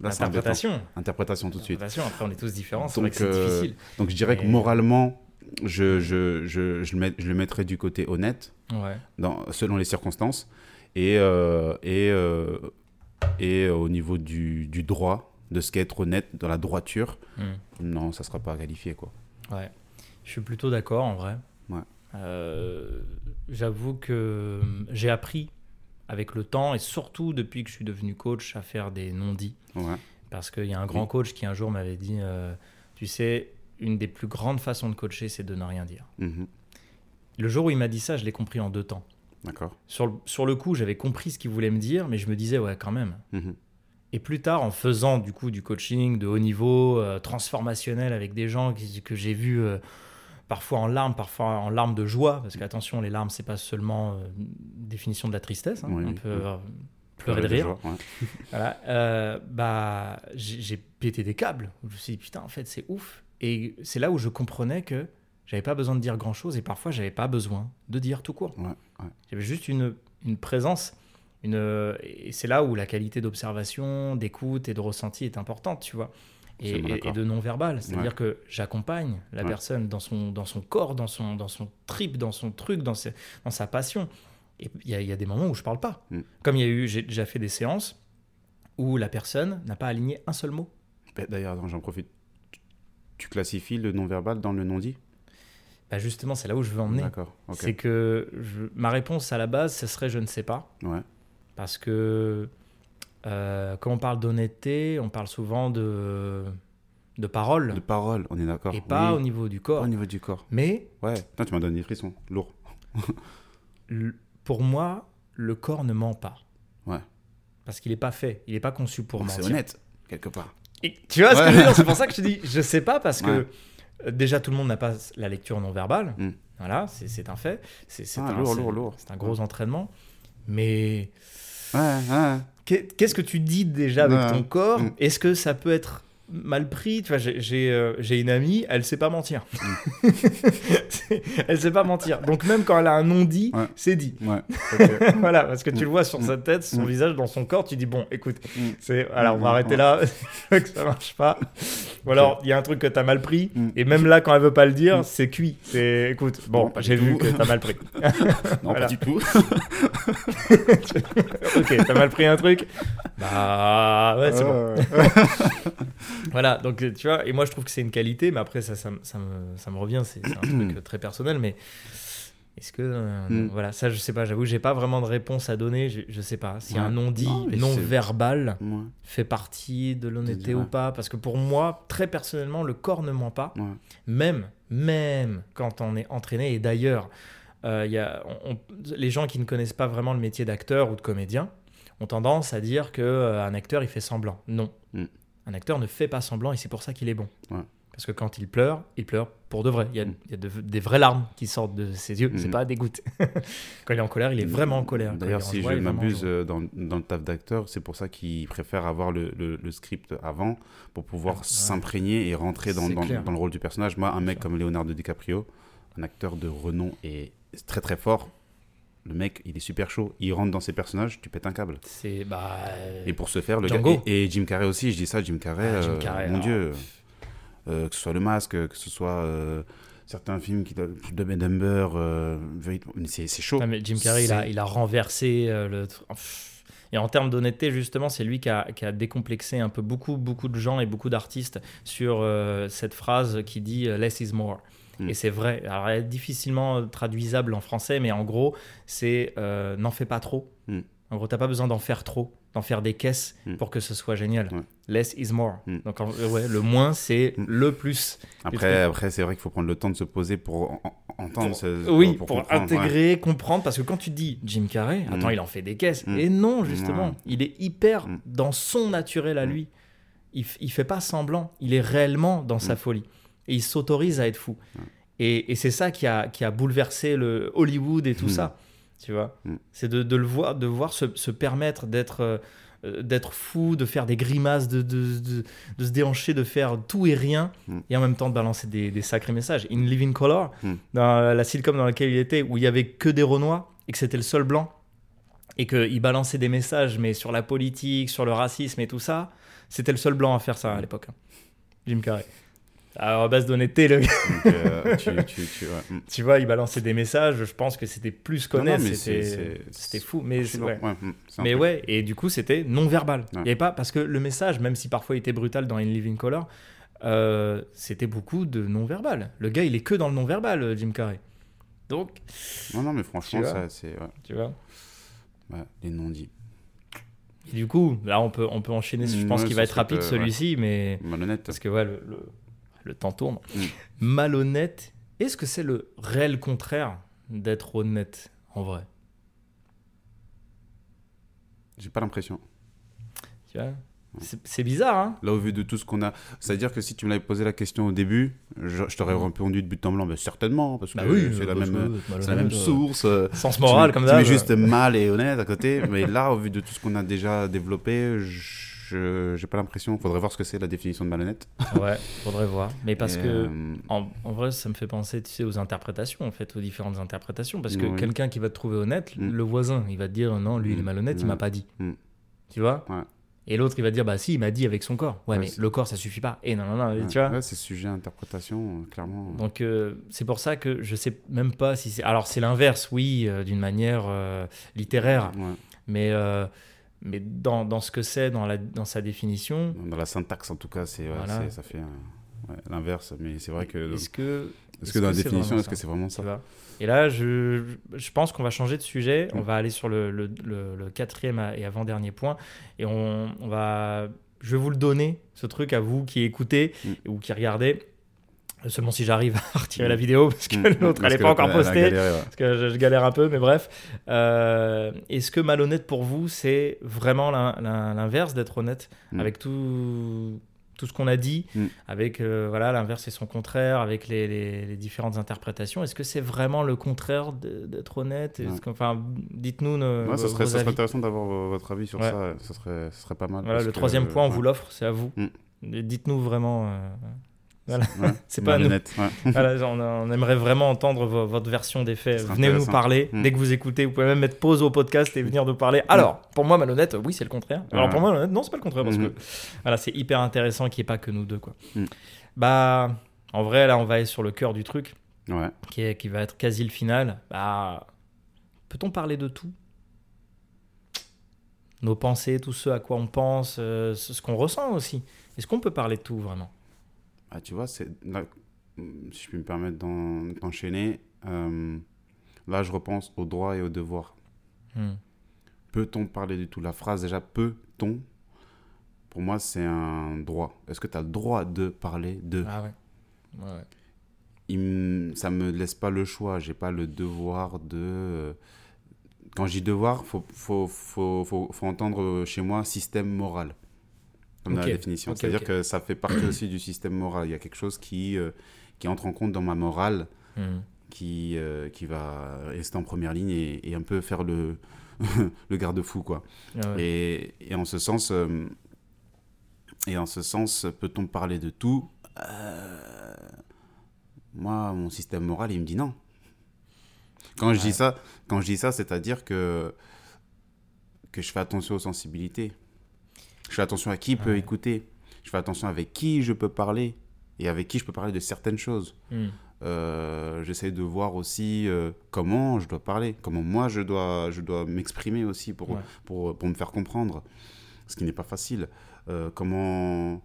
Là. Interprétation. Interprétation tout de suite. Interprétation. Après, on est tous différents. Donc, c'est euh, difficile. Donc, je dirais que moralement, je, je, je, je, le met- je le mettrais du côté honnête. Ouais. dans, selon les circonstances. Et, euh, et, et au niveau du, du droit, de ce qu'est être honnête, dans la droiture, Mhm. non, ça ne sera pas qualifié. Quoi. Ouais, je suis plutôt d'accord en vrai. Ouais. Euh, J'avoue que j'ai appris avec le temps et surtout depuis que je suis devenu coach à faire des non-dits. Ouais. Parce qu'il y a un grand coach qui un jour m'avait dit euh, Tu sais, une des plus grandes façons de coacher, c'est de ne rien dire. Mhm. Le jour où il m'a dit ça, je l'ai compris en deux temps. D'accord. Sur le, sur le coup, j'avais compris ce qu'il voulait me dire, mais je me disais Ouais, quand même. Mhm. Et plus tard, en faisant du coup du coaching de haut niveau, euh, transformationnel avec des gens que j'ai vus euh, parfois en larmes, parfois en larmes de joie, parce qu'attention, les larmes, c'est pas seulement euh, une définition de la tristesse, hein. Oui, on oui, peut oui. euh, pleurer de rire. joie, ouais. (laughs) Voilà, euh, bah, j'ai pété des câbles. Je me suis dit, putain, en fait, c'est ouf. Et c'est là où je comprenais que j'avais pas besoin de dire grand chose et parfois j'avais pas besoin de dire tout court. Ouais, ouais. J'avais juste une, une présence. Une, et c'est là où la qualité d'observation, d'écoute et de ressenti est importante, tu vois. Et, de non-verbal. C'est-à-dire Ouais. que j'accompagne la Ouais. personne dans son, dans son corps, dans son, dans son trip, dans son truc, dans, ses- dans sa passion. Et il y, a- il y a des moments où je parle pas. Mm. Comme il y a eu, j'ai déjà fait des séances où la personne n'a pas aligné un seul mot. Ben, D'ailleurs, j'en profite. Tu- Tu classifies le non-verbal dans le non-dit? Bah justement, c'est là où je veux emmener. D'accord. C'est que je- ma réponse à la base, ce serait je ne sais pas. Ouais. Parce que euh, quand on parle d'honnêteté, on parle souvent de, de parole De parole, on est d'accord. et pas Oui. au niveau du Pas corps. au niveau du corps. Mais Ouais. Putain, tu m'as donné des frissons. Lourd. (laughs) pour moi, le corps ne ment pas. Ouais. Parce qu'il n'est pas fait, il n'est pas conçu pour Donc, C'est mentir. honnête, quelque part. Et tu vois ce que je veux dire? C'est pour ça que je te dis, je sais pas parce que euh, déjà tout le monde n'a pas la lecture non verbale. Mm. Voilà, c'est un fait. C'est Ah, un, lourd, lourd, lourd. c'est un gros entraînement. Mais qu'est-ce que tu dis déjà avec ton corps? Mm. Est-ce que ça peut être mal pris Tu vois, j'ai- euh, une amie, elle sait pas mentir. (laughs) elle sait pas mentir. Donc même quand elle a un non dit, Ouais. c'est dit. Ouais. (laughs) voilà, parce que tu Mm. le vois sur sa tête, son Mm. visage, dans son corps, tu dis bon, écoute, Mm. c'est voilà, on va Mm. arrêter là, (laughs) que ça marche pas. Ou alors il y a un truc que t'as mal pris, Mm. et même là quand elle veut pas le dire, Mm. c'est cuit. C'est écoute, bon, j'ai vu que t'as mal pris. Non, pas du tout. ok, t'as mal pris un truc. Bah ouais, c'est bon. Voilà, donc euh, tu vois, et moi je trouve que c'est une qualité, mais après ça, ça, me- ça me, ça me revient, c'est un truc euh, très personnel, mais est-ce que. euh, Mm. Voilà, ça je sais pas, j'avoue, j'ai pas vraiment de réponse à donner, je, je sais pas. Si Ouais. un non-dit, non-verbal fait partie de l'honnêteté ou pas, parce que pour moi, très personnellement, le corps ne ment pas, Ouais. même, même quand on est entraîné, et d'ailleurs, euh, il y a, on- on- les gens qui ne connaissent pas vraiment le métier d'acteur ou de comédien ont tendance à dire que euh, acteur il fait semblant. Non, Mm. Un acteur ne fait pas semblant et c'est pour ça qu'il est bon. Ouais. Parce que quand il pleure, il pleure pour de vrai. Il y a, Mm. il y a de- des vraies larmes qui sortent de ses yeux. C'est Mhm. pas des gouttes. (laughs) quand il est en colère, il est vraiment en colère. D'ailleurs, si je m'abuse euh, dans, dans le taf d'acteur, c'est pour ça qu'ils préfèrent avoir le, le- le script avant pour pouvoir Ah, ouais. s'imprégner et rentrer dans, dans- le rôle du personnage. Moi, un mec comme Leonardo DiCaprio, un acteur de renom et très très fort, le mec, il est super chaud. Il rentre dans ses personnages, tu pètes un câble. C'est bah. Et pour ce faire, le Django. gars. Et, et Jim Carrey aussi, je dis ça, Jim Carrey, Ah, Jim euh, mon. Dieu. Euh, que ce soit le masque, que ce soit euh, certains films qui de euh, c'est chaud. Mais Jim Carrey, il a, il a, renversé le. Et en termes d'honnêteté, justement, c'est lui qui a, qui a, décomplexé un peu beaucoup, beaucoup de gens et beaucoup d'artistes sur cette phrase qui dit less is more. Mm. Et c'est vrai. Alors, elle est difficilement traduisable en français, mais en gros, c'est n'en fais pas trop. Mm. En gros, t'as pas besoin d'en faire trop, d'en faire des caisses mm. pour que ce soit génial. Less is more. Mm. Donc, ouais, le moins, c'est mm. le plus. Après, après c'est vrai qu'il faut prendre le temps de se poser pour entendre. Ce, oui, pour, intégrer, comprendre. Parce que quand tu dis Jim Carrey, attends, il en fait des caisses. Et non, justement, il est hyper dans son naturel à lui. Il, il fait pas semblant. Il est réellement dans sa folie. Et il s'autorise à être fou. Et, et c'est ça qui a, qui a bouleversé le Hollywood et tout ça tu vois. Mm. C'est de, de, le voir, de voir se, se permettre d'être euh, d'être fou, de faire des grimaces, de, de, de, se déhancher, de faire tout et rien, mm. et en même temps de balancer des, des sacrés messages. In Living Color, mm. dans la sitcom dans laquelle il était, où il y avait que des Renois, et que c'était le seul blanc, et qu'il balançait des messages, mais sur la politique, sur le racisme et tout ça, c'était le seul blanc à faire ça à l'époque. Hein. Jim Carrey. Alors, à base d'honnêteté, le gars. Euh, (laughs) tu, vois, il balançait des messages. Je pense que c'était plus connaître. C'était fou. Mais, ouais. Mm, mais ouais, et du coup, c'était non-verbal. Il y avait pas, parce que le message, même si parfois il était brutal dans In Living Color, euh, c'était beaucoup de non-verbal. Le gars, il est que dans le non-verbal, euh, Jim Carrey. Donc. Non, non, mais franchement, ça, c'est. Tu vois Les non-dits. Du coup, là, on peut, on peut enchaîner. Je pense qu'il va être rapide celui-ci, mais. Malhonnête. Parce que, ouais, le le temps tourne. Mm. Malhonnête, est-ce que c'est le réel contraire d'être honnête en vrai? J'ai pas l'impression. Tu vois? C'est bizarre, hein? Là, au vu de tout ce qu'on a. C'est-à-dire que si tu me l'avais posé la question au début, je, t'aurais mm. répondu de but en blanc. Mais certainement, parce bah que oui, c'est la, même, la même source. Euh, sens moral, comme ça. Tu mets juste mal et honnête à côté. mais là, au vu de tout ce qu'on a déjà développé, je je j'ai pas l'impression. Il faudrait voir ce que c'est la définition de malhonnête. (laughs) ouais, faudrait voir. Mais parce que euh, en, vrai, ça me fait penser, tu sais, aux interprétations en fait, aux différentes interprétations. Parce que quelqu'un qui va te trouver honnête, mm. le voisin, il va te dire non, lui il est mm. malhonnête, il m'a pas dit. Mm. Tu vois? Et l'autre, il va te dire, bah si, il m'a dit avec son corps. Ouais, mais le corps, ça suffit pas. Et non, non, non, tu vois? Ouais, c'est sujet à interprétation, euh, clairement. Donc, euh, c'est pour ça que je sais même pas si c'est. Alors, c'est l'inverse, oui, d'une manière littéraire. Mais mais dans, dans ce que c'est, dans, la, dans sa définition. Dans la syntaxe, en tout cas, c'est, ça fait l'inverse. Mais c'est vrai que. Est-ce que. Est-ce que dans la définition, est-ce que c'est vraiment ça Et là, je, je pense qu'on va changer de sujet. On va aller sur le, le, le, quatrième et avant-dernier point. Et on, on, va. Je vais vous le donner, ce truc, à vous qui écoutez mm. ou qui regardez. Seulement si j'arrive à (laughs) retirer la mm. vidéo, parce que mm. l'autre, elle n'est pas encore postée. Parce que je, galère un peu, mais bref. Euh, est-ce que malhonnête pour vous, c'est vraiment l'inverse d'être honnête mm. avec tout, tout ce qu'on a dit, avec euh, voilà l'inverse et son contraire, avec les, les, différentes interprétations? Est-ce que c'est vraiment le contraire d'être honnête? Enfin, dites-nous. Ouais, ça, serait, ça serait intéressant d'avoir votre avis sur ça. Ça serait, ça serait pas mal. Voilà, le troisième point, on vous l'offre, c'est à vous. Dites-nous vraiment. Euh, voilà. (laughs) c'est pas nous. (laughs) voilà, on, aimerait vraiment entendre votre version des faits. Venez nous parler. Hmm. Dès que vous écoutez, vous pouvez même mettre pause au podcast et venir nous parler. Alors, pour moi, malhonnête, oui, c'est le contraire. Alors, pour moi, malhonnête, non, c'est pas le contraire. Parce hmm. que voilà, c'est hyper intéressant qu'il n'y ait pas que nous deux. Quoi. Hmm. Bah, en vrai, là, on va aller sur le cœur du truc. Qui, est, qui va être quasi le final. Bah, peut-on parler de tout? Nos pensées, tout ce à quoi on pense, euh, ce qu'on ressent aussi. Est-ce qu'on peut parler de tout vraiment? Ah, tu vois, c'est là, si je puis me permettre d'enchaîner, euh, là, je repense aux droits et aux devoirs. Hmm. Peut-on parler du tout? La phrase, déjà, peut-on? Pour moi, c'est un droit. Est-ce que tu as le droit de parler de? Ah ouais. ouais. Il, ça me laisse pas le choix. J'ai pas le devoir de. Euh, quand je dis devoir, faut, faut, faut, faut entendre chez moi système moral comme la définition. C'est-à-dire que ça fait partie aussi du système moral. Il y a quelque chose qui, euh, qui entre en compte dans ma morale, hmm. qui, euh, qui va rester en première ligne et, un peu faire le, (laughs) le garde-fou. quoi. Ah et, et, en ce sens, euh, et en ce sens peut-on parler de tout? Moi, mon système moral, il me dit non. Quand je dis ça, quand je dis ça, c'est-à-dire que que je fais attention aux sensibilités. Je fais attention à qui peut écouter. Je fais attention avec qui je peux parler et avec qui je peux parler de certaines choses. Euh, j'essaie de voir aussi euh, comment je dois parler, comment moi je dois, je dois m'exprimer aussi pour, Ouais. pour, pour me faire comprendre, ce qui n'est pas facile. Euh, comment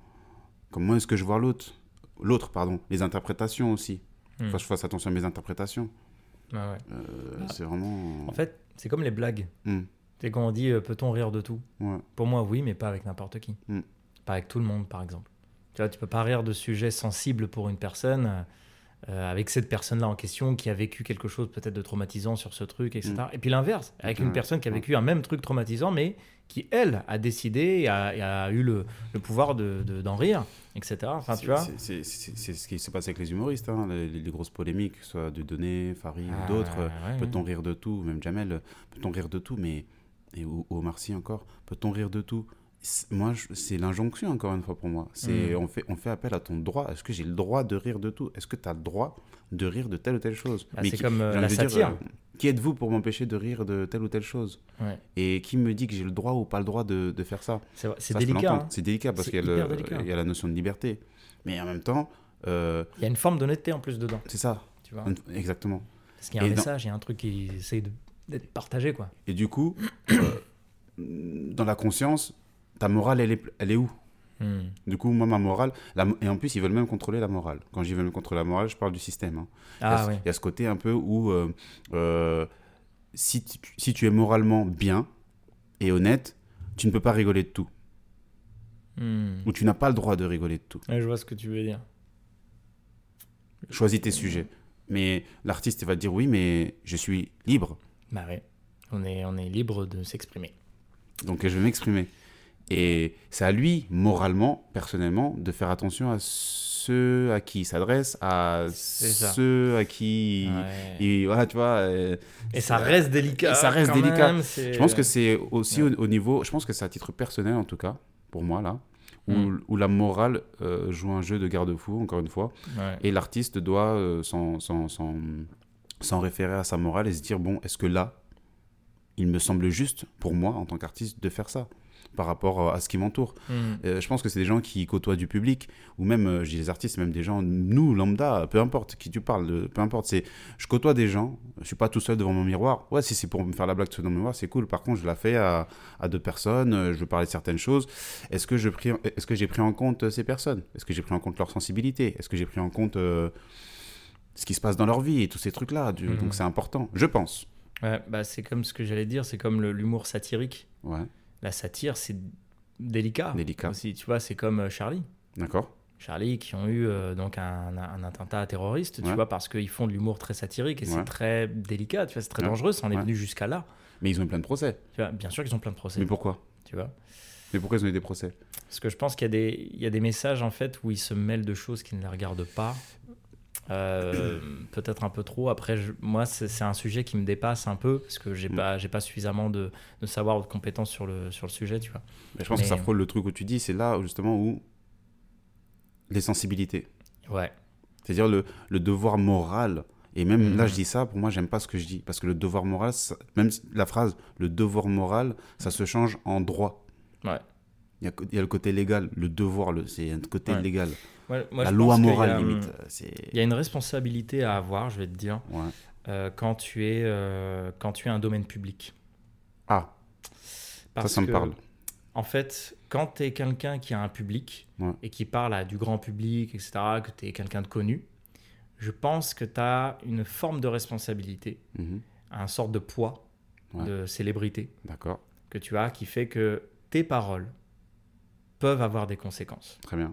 comment est-ce que je vois l'autre L'autre, pardon. Les interprétations aussi. Hmm. Faut que je fasse attention à mes interprétations. Ouais, ouais. Euh, C'est vraiment... En fait, c'est comme les blagues. Hmm. C'est quand on dit euh, peut-on rire de tout? Ouais. Pour moi, oui, mais pas avec n'importe qui. Mm. Pas avec tout le monde, par exemple. Tu vois, tu peux pas rire de sujets sensibles pour une personne euh, euh, avec cette personne-là en question qui a vécu quelque chose peut-être de traumatisant sur ce truc, etc. Et puis l'inverse, avec une Mm. Personne qui a vécu un même truc traumatisant, mais qui, elle, a décidé et a, et a eu le, le pouvoir d'en de, d'en rire, etc. Enfin, tu C'est- vois? ce qui se passe avec les humoristes, hein, les, les grosses polémiques, que ce soit de Donné, Farid Ah, ou d'autres. ouais, ouais. Peut-on rire de tout? Même Jamel, peut-on rire de tout? Mais. Et ou Omar Sy encore, peut-on rire de tout? Moi, c'est l'injonction, encore une fois, pour moi. C'est Mm. on, fait, on fait appel à ton droit. Est-ce que j'ai le droit de rire de tout? Est-ce que tu as le droit de rire de telle ou telle chose? Mais c'est comme euh, la dire, euh, qui êtes-vous pour m'empêcher de rire de telle ou telle chose? Ouais. Et qui me dit que j'ai le droit ou pas le droit de, de faire ça? C'est délicat. hein. C'est délicat parce qu'il y, a y la notion de liberté. Mais en même temps, euh, Il y a une forme d'honnêteté en plus dedans. c'est ça. Tu vois? Exactement. Parce qu'il y a un Et message, il y a un truc qui essaye de- d'être partagé, quoi. Et du coup, euh, (coughs) dans la conscience, ta morale, elle est, elle est où? Hmm. Du coup, moi, ma morale, la- et en plus, ils veulent même contrôler la morale. Quand j'y veux même contrôler la morale, je parle du système. hein. Il y a Ah ce- oui. Il y a ce côté un peu où, euh, euh, si, tu, si tu es moralement bien et honnête, tu ne peux pas rigoler de tout. Hmm. Ou tu n'as pas le droit de rigoler de tout. Ouais, je vois ce que tu veux dire. Choisis tes sujets. Mais l'artiste, il va te dire oui, mais je suis libre. Bah ouais. On est, on est libre de s'exprimer. Donc je vais m'exprimer. Et c'est à lui, moralement, personnellement, de faire attention à ceux à qui il s'adresse, à ceux à qui... Ouais. il- voilà, tu vois. euh, Et ça reste délicat. Et ça reste quand délicat. même, Je pense que c'est aussi Ouais. au, au niveau... Je pense que c'est à titre personnel, en tout cas, pour moi, là, où, Mm. où la morale euh, joue un jeu de garde-fou, encore une fois. Ouais. Et l'artiste doit euh, s'en- s'en référer à sa morale et se dire, bon, est-ce que là, il me semble juste, pour moi, en tant qu'artiste, de faire ça par rapport euh, à ce qui m'entoure Hmm. Euh, je pense que c'est des gens qui côtoient du public, ou même, euh, je dis les artistes, même des gens, nous, lambda, peu importe qui tu parles, de- peu importe, c'est, je côtoie des gens, je suis pas tout seul devant mon miroir. Ouais, si c'est pour me faire la blague devant mon miroir, c'est cool. Par contre, je la fais à, à deux personnes, euh, je veux parler de certaines choses. Est-ce que, je pris, est-ce que j'ai pris en compte euh, ces personnes? Est-ce que j'ai pris en compte leur sensibilité? Est-ce que j'ai pris en compte euh, ce qui se passe dans leur vie et tous ces trucs-là Mhm. Donc c'est important, je pense. Ouais, bah, c'est comme ce que j'allais dire, c'est comme l'humour satirique. Ouais, La satire, c'est délicat. Délicat. Aussi, tu vois, c'est comme euh, Charlie. d'accord Charlie qui ont eu euh, donc un, un attentat terroriste, tu vois, parce qu'ils font de l'humour très satirique et Ouais. c'est très délicat, tu vois, c'est très dangereux, ça en est venu jusqu'à là. Mais ils ont eu plein de procès. Tu vois, bien sûr qu'ils ont plein de procès, Mais pourquoi? Tu vois. Mais pourquoi ils ont eu des procès? Parce que je pense qu'il y, y a des messages en fait où ils se mêlent de choses qui ne les regardent pas. Euh, peut-être un peu trop. Après, je- moi, c'est un sujet qui me dépasse un peu parce que j'ai Mm. pas, j'ai pas suffisamment de, de savoir ou de compétences sur le, sur le sujet, tu vois. Mais je pense Mais- que ça frôle le truc où tu dis, c'est là justement où les sensibilités. Ouais. C'est-à-dire le, le devoir moral. Et même là, je dis ça, pour moi, j'aime pas ce que je dis. Parce que le devoir moral, ça- même la phrase le devoir moral, ça se change en droit. Ouais. Il y a, y a le côté légal, le devoir, le, c'est un côté Ouais. légal. Ouais, moi, la je loi pense a, morale, hum, limite. Il y a une responsabilité à avoir, je vais te dire, Ouais. euh, quand, tu es, euh, quand tu es un domaine public. Ah, Parce ça, ça me que, parle. En fait, quand tu es quelqu'un qui a un public et qui parle à du grand public, etc., que tu es quelqu'un de connu, je pense que tu as une forme de responsabilité, Mhm. un sorte de poids de célébrité que tu as qui fait que tes paroles peuvent avoir des conséquences. très bien.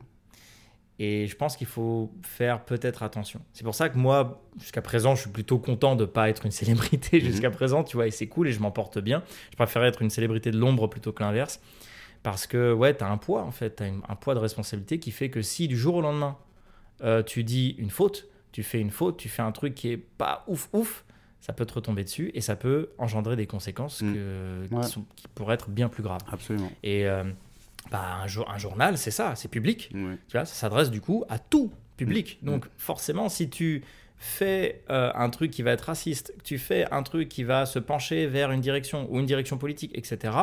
Et je pense qu'il faut faire peut-être attention. C'est pour ça que moi, jusqu'à présent, je suis plutôt content de ne pas être une célébrité Mhm. (laughs) jusqu'à présent, tu vois, et c'est cool et je m'en porte bien. Je préfère être une célébrité de l'ombre plutôt que l'inverse. Parce que, ouais, tu as un poids, en fait, tu as un poids de responsabilité qui fait que si du jour au lendemain, euh, tu dis une faute, tu fais une faute, tu fais un truc qui est pas ouf, ouf, ça peut te retomber dessus et ça peut engendrer des conséquences que- Ouais. qui, sont- qui pourraient être bien plus graves. Absolument. Et euh, bah, un, jour, un journal, c'est ça, c'est public. Ouais. Tu vois, ça s'adresse du coup à tout public. Mm. Donc forcément, si tu fais euh, un truc qui va être raciste, que tu fais un truc qui va se pencher vers une direction ou une direction politique, etc.,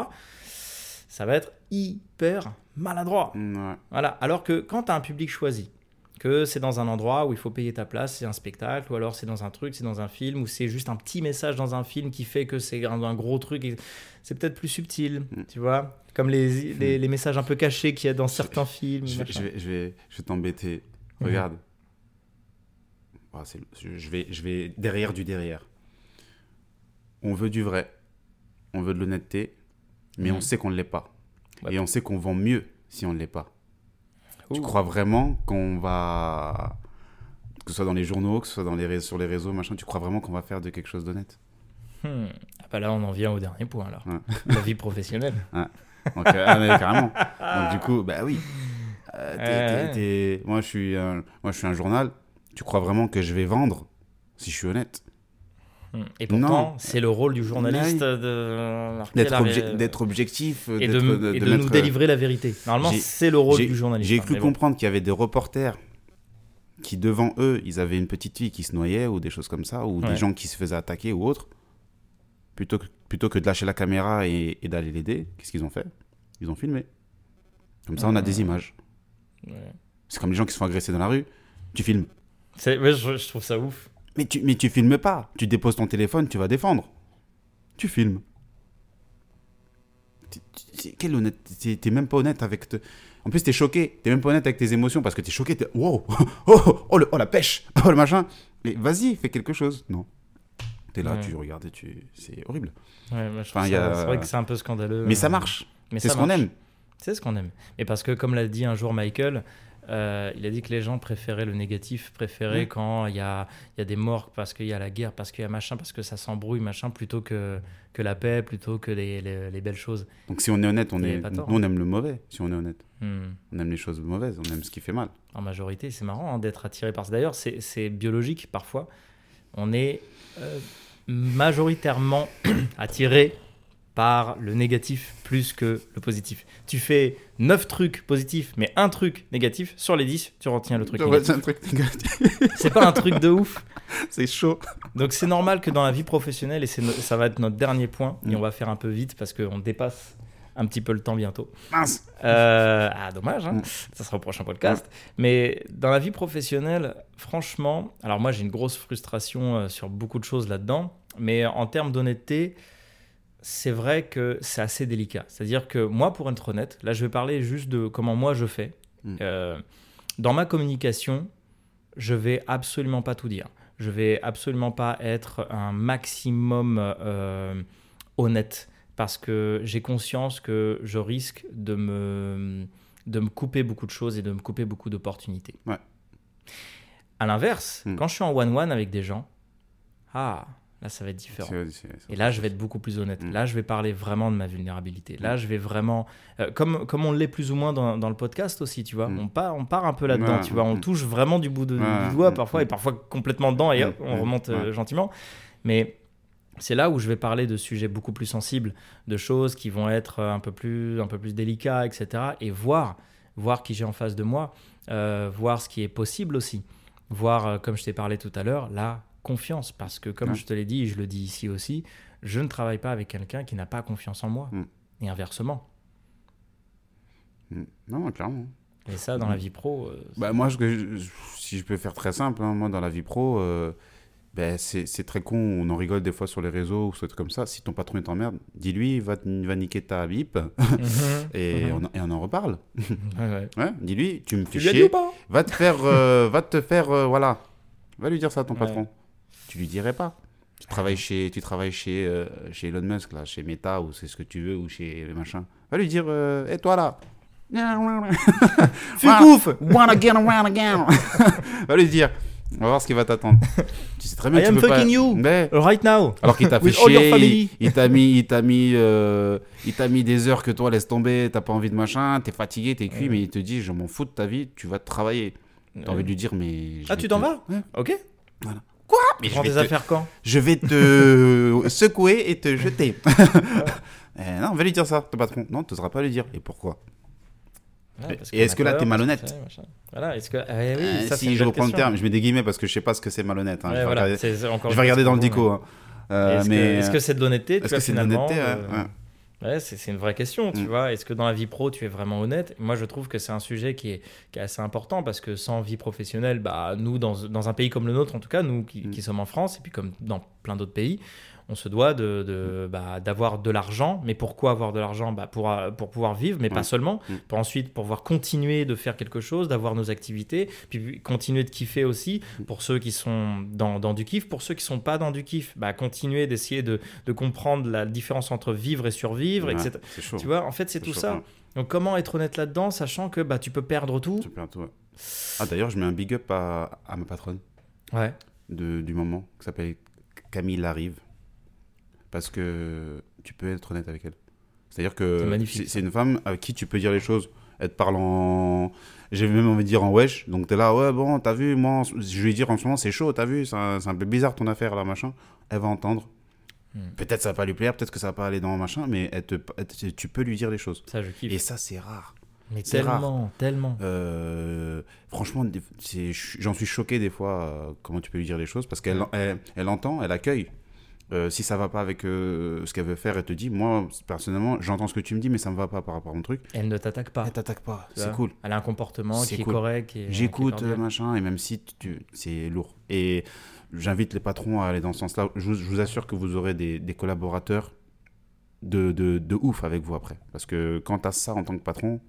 ça va être hyper maladroit. Ouais. Voilà. Alors que quand tu as un public choisi, que c'est dans un endroit où il faut payer ta place, c'est un spectacle, ou alors c'est dans un truc, c'est dans un film, ou c'est juste un petit message dans un film qui fait que c'est un, un gros truc. C'est peut-être plus subtil, Mm. tu vois, comme les, les, les messages un peu cachés qu'il y a dans certains films. Je vais, je vais, je vais, je vais t'embêter. Mhm. Regarde. Ah, je, vais, je vais derrière du derrière. On veut du vrai. On veut de l'honnêteté. Mais Mhm. on sait qu'on ne l'est pas. Ouais. Et on sait qu'on vend mieux si on ne l'est pas. Tu crois vraiment qu'on va. Que ce soit dans les journaux, que ce soit dans les sur les réseaux, machin, tu crois vraiment qu'on va faire de quelque chose d'honnête? Hmm. Ah bah là, on en vient au dernier point, alors. Ouais. La vie professionnelle. (laughs) Donc, euh, ah, mais carrément. Donc, du coup, bah oui. Euh, t'es- Ouais, t'es- t'es- Moi, je suis un... moi, je suis un journal. Tu crois vraiment que je vais vendre? Si je suis honnête Hmm. Et pourtant, Non. c'est le rôle du journaliste de marquer D'être la- obje- d'être objectif. et de, d'être- et de mettre- nous délivrer la vérité. Normalement, J'ai- c'est le rôle j'ai- du journaliste. J'ai hein, cru mais bon. comprendre qu'il y avait des reporters qui, devant eux, ils avaient une petite fille qui se noyait ou des choses comme ça, ou Ouais. des gens qui se faisaient attaquer ou autre. Plutôt que, plutôt que de lâcher la caméra et, et d'aller l'aider, qu'est-ce qu'ils ont fait? Ils ont filmé. Comme ça, on a des images. Ouais. C'est comme les gens qui se font agresser dans la rue. Tu filmes. C'est- ouais, je, je trouve ça ouf. Mais tu, mais tu filmes pas. Tu déposes ton téléphone, tu vas défendre. Tu filmes. Quelle honnêteté. T'es même pas honnête avec. te- En plus, t'es choqué. T'es même pas honnête avec tes émotions parce que t'es choqué. T'es... Wow (laughs) oh, oh, le- oh, la pêche (laughs) Oh, le machin Mais vas-y, fais quelque chose. Non. T'es là, Ouais. tu regardes et tu... C'est horrible. Ouais, Enfin, a- C'est vrai que c'est un peu scandaleux. Mais ça marche. Mais C'est ce qu'on aime. C'est ce qu'on aime. Et parce que, comme l'a dit un jour Michael, euh, il a dit que les gens préféraient le négatif, préféraient quand il y a, y a des morts, parce qu'il y a la guerre, parce qu'il y a machin, parce que ça s'embrouille, machin, plutôt que, que la paix, plutôt que les, les, les belles choses. Donc si on est honnête, on est... nous on aime le mauvais. Si on est honnête. Hmm. On aime les choses mauvaises. On aime ce qui fait mal. En majorité, c'est marrant hein, d'être attiré par ça. D'ailleurs, c'est c'est biologique parfois. On est euh, majoritairement (clears throat) attiré par le négatif plus que le positif. Tu fais 9 trucs positifs, mais un truc négatif, sur les 10, tu retiens le truc négatif. c'est un truc négatif. (laughs) C'est pas un truc de ouf. (laughs) C'est chaud. Donc c'est normal que dans la vie professionnelle, et no- ça va être notre dernier point, et Mm. on va faire un peu vite parce qu'on dépasse un petit peu le temps bientôt. Mince. Euh, ah, dommage, hein. Mm. ça sera au prochain podcast. Mais dans la vie professionnelle, franchement, alors moi j'ai une grosse frustration euh, sur beaucoup de choses là-dedans, mais en termes d'honnêteté, c'est vrai que c'est assez délicat. C'est-à-dire que moi, pour être honnête, là je vais parler juste de comment moi je fais. Mm. Euh, dans ma communication, je vais absolument pas tout dire. Je vais absolument pas être un maximum euh, honnête parce que j'ai conscience que je risque de me, de me couper beaucoup de choses et de me couper beaucoup d'opportunités. Ouais. À l'inverse, Mm. quand je suis en one-one avec des gens, ah, là ça va être différent. Et là, je vais être beaucoup plus honnête. Mm. Là, je vais parler vraiment de ma vulnérabilité. Là, je vais vraiment. euh, comme, comme on l'est plus ou moins dans, dans le podcast aussi, tu vois. On, part, on part un peu là-dedans, Ouais, tu vois. On touche vraiment du bout de, Ouais, du doigt parfois, et parfois complètement dedans, et hop, on remonte euh, gentiment. Mais c'est là où je vais parler de sujets beaucoup plus sensibles, de choses qui vont être euh, un peu plus, un peu plus délicats, etc. Et voir, voir qui j'ai en face de moi, euh, voir ce qui est possible aussi. Voir, euh, comme je t'ai parlé tout à l'heure, la confiance. Parce que, comme Ouais. je te l'ai dit, et je le dis ici aussi, je ne travaille pas avec quelqu'un qui n'a pas confiance en moi. Mm. Et inversement. Mm. Non, clairement. Et ça, dans Mm. la vie pro, euh, Bah, moi, je- je- si je peux faire très simple, hein, moi, dans la vie pro, euh, ben, c'est très con. On en rigole des fois sur les réseaux ou trucs comme ça. Si ton patron est t'emmerde, dis-lui, va, va niquer ta bip (laughs) et, Mhm. on, en- et on en reparle. ouais, ouais. (laughs) Ouais, dis-lui, tu me fais chier. ou pas? Va te faire, euh, va te faire, euh, voilà. Va lui dire ça à ton Ouais. patron. Tu lui dirais pas. Tu travailles chez, tu travailles chez, euh, chez Elon Musk là, chez Meta ou c'est ce que tu veux ou chez machin. Va lui dire, et toi là? Fais ouf Wanna get around (laughs) again. va lui dire. On va voir ce qui va t'attendre. (laughs) tu sais très bien. I tu am peux pas- fucking you. Mais- Right now alors qu'il t'a (laughs) fait chier, il, il t'a mis, il t'a mis, euh, il t'a mis des heures que toi laisse tomber, t'as pas envie de machin, t'es fatigué, t'es cuit, Ouais. mais il te dit je m'en fous de ta vie, tu vas travailler. T'as envie de lui dire mais. Ah, tu t'en te- vas Ouais. Ok. Voilà. Quoi Mais je prends te- affaires quand Je vais te (laughs) secouer et te jeter. Eh non, va lui dire ça, ton patron. Non, tu n'oseras pas lui dire. Et pourquoi? Ouais, est-ce a que là, parce que malhonnête. Voilà, est-ce que. Ah, oui, Euh, ça, Si je reprends le question. terme, je mets des guillemets parce que je sais pas ce que c'est malhonnête. hein. Ouais, je vais voilà, regarder, je vais regarder dans le dico. hein. Euh, Est-ce que- mais est-ce que c'est de l'honnêteté est-ce tu que c'est de l'honnêteté euh. Ouais, c'est c'est une vraie question, tu Mm. vois. Est-ce que dans la vie pro, tu es vraiment honnête? Moi, je trouve que c'est un sujet qui est, qui est assez important parce que sans vie professionnelle, bah, nous, dans, dans un pays comme le nôtre, en tout cas, nous qui, Mm. qui sommes en France, et puis comme dans plein d'autres pays, on se doit de, de- bah, d'avoir de l'argent. Mais pourquoi avoir de l'argent? Bah, pour, euh, pour pouvoir vivre, mais pas seulement. Mm. Pour ensuite pouvoir continuer de faire quelque chose, d'avoir nos activités, puis continuer de kiffer aussi Mm. pour ceux qui sont dans, dans du kiff. Pour ceux qui sont pas dans du kiff, bah, continuer d'essayer de, de comprendre la différence entre vivre et survivre, Ouais, etc. Tu vois, en fait, c'est tout chaud, ça. Donc, comment être honnête là-dedans, sachant que bah, tu peux perdre tout? C'est plein tout, ouais. Ah, d'ailleurs, je mets un big up à, à ma patronne Ouais. de, du moment, qui s'appelle Camille Larive. Parce que tu peux être honnête avec elle. C'est-à-dire C'est que magnifique, c'est une femme avec qui tu peux dire les choses. Elle te parle en. J'ai même envie de dire en wesh. Donc t'es là, ouais, bon, t'as vu, moi, je lui dire en ce moment, c'est chaud, t'as vu, c'est un, un peu bizarre ton affaire là, machin. Elle va entendre. Hmm. Peut-être ça va pas lui plaire, peut-être que ça va pas aller dans machin, mais elle te, elle te- tu peux lui dire les choses. Ça, je kiffe. Et ça, c'est rare. Mais c'est rare. tellement, tellement. Euh, franchement, j'en suis choqué des fois euh, comment tu peux lui dire les choses parce qu'elle elle, elle entend, elle accueille. Euh, si ça va pas avec euh, ce qu'elle veut faire, elle te dit Moi, personnellement, j'entends ce que tu me dis, mais ça me va pas par rapport à mon truc. Elle ne t'attaque pas. Elle t'attaque pas, c'est cool. Elle a un comportement qui est cool. correct. qui est- est J'écoute, euh, machin, et même si tu, c'est lourd. Et j'invite les patrons à aller dans ce sens-là. Je, vous- je vous assure que vous aurez des, des collaborateurs de, de, de ouf avec vous après. Parce que quand tu as ça en tant que patron,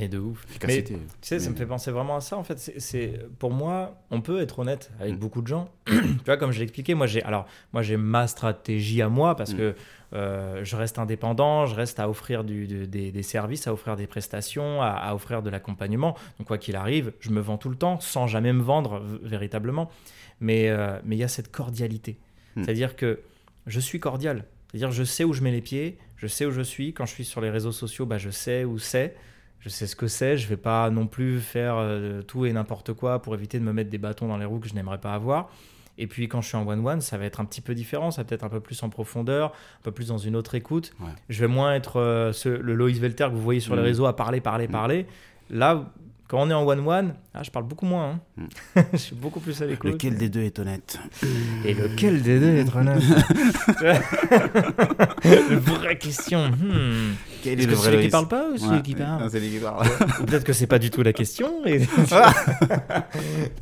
Mais de ouf. efficacité. Tu sais, ça me Mais- fait penser vraiment à ça. En fait, c'est- pour moi, on peut être honnête avec Mm. beaucoup de gens. (clears throat) tu vois, comme je l'ai expliqué, moi j'ai alors moi j'ai ma stratégie à moi parce Mm. que euh, je reste indépendant, je reste à offrir du, des, des services, à offrir des prestations, à, à offrir de l'accompagnement. Donc quoi qu'il arrive, je me vends tout le temps sans jamais me vendre véritablement. Mais euh, mais il y a cette cordialité, Mm. c'est-à-dire que je suis cordial. C'est-à-dire je sais où je mets les pieds, je sais où je suis. Quand je suis sur les réseaux sociaux, bah, je sais où c'est je sais ce que c'est, je vais pas non plus faire euh, tout et n'importe quoi pour éviter de me mettre des bâtons dans les roues que je n'aimerais pas avoir. Et puis quand je suis en one-one, ça va être un petit peu différent, ça va peut-être un peu plus en profondeur, un peu plus dans une autre écoute. Ouais. Je vais moins être euh, ce- le Loïs Velter que vous voyez sur les Mhm. réseaux à parler, parler, Mhm. parler. Là, quand on est en one-one, ah, je parle beaucoup moins. hein. Mhm. (laughs) je suis beaucoup plus à l'écoute. Lequel des deux est honnête? Et lequel des deux est honnête? (laughs) (laughs) Vraie question. Hmm. Quel Est-ce que c'est celui qui parle pas ou celui Ouais. qui parle? C'est lui qui parle. peut-être que c'est pas du tout la question. et-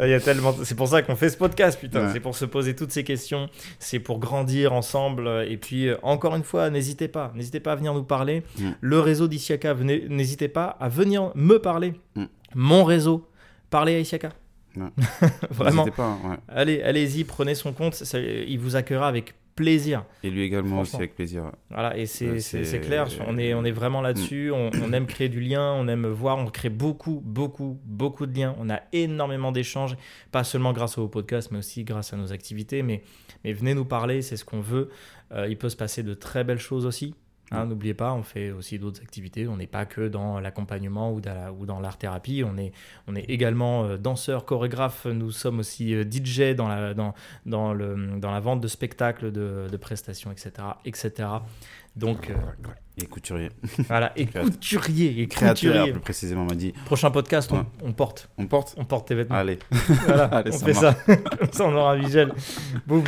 Il y a tellement... C'est pour ça qu'on fait ce podcast, putain. Ouais. C'est pour se poser toutes ces questions. C'est pour grandir ensemble. Et puis, euh, encore une fois, n'hésitez pas. N'hésitez pas à venir nous parler. Mm. Le réseau d'Isiaka, venez- n'hésitez pas à venir me parler. Mm. Mon réseau, parlez à Isiaka. Ouais. (laughs) Vraiment. Pas, ouais. Allez, allez-y, prenez son compte. ça- il vous accueillera avec plaisir. Et lui également aussi avec plaisir. Voilà, et c'est clair, on est, on est vraiment là-dessus, on, on aime créer du lien, on aime voir, on crée beaucoup, beaucoup, beaucoup de liens, on a énormément d'échanges, pas seulement grâce au podcast, mais aussi grâce à nos activités, mais, mais venez nous parler, c'est ce qu'on veut, Euh, il peut se passer de très belles choses aussi. Hein, N'oubliez pas, on fait aussi d'autres activités. On n'est pas que dans l'accompagnement ou dans la- ou dans l'art-thérapie. On est, on est également euh, danseur, chorégraphe. Nous sommes aussi euh, DJ dans la, dans, dans, le, dans la vente de spectacles, de, de prestations, etc. etc. Donc euh, Et couturier. voilà, et Créateur. couturier, et Créateur, couturier. plus précisément, m'a dit. Prochain podcast, on, Ouais. on porte, On porte on porte tes vêtements. Allez. Voilà, (laughs) Allez, on ça fait ça. Comme (laughs) ça, on aura un visuel. Boum.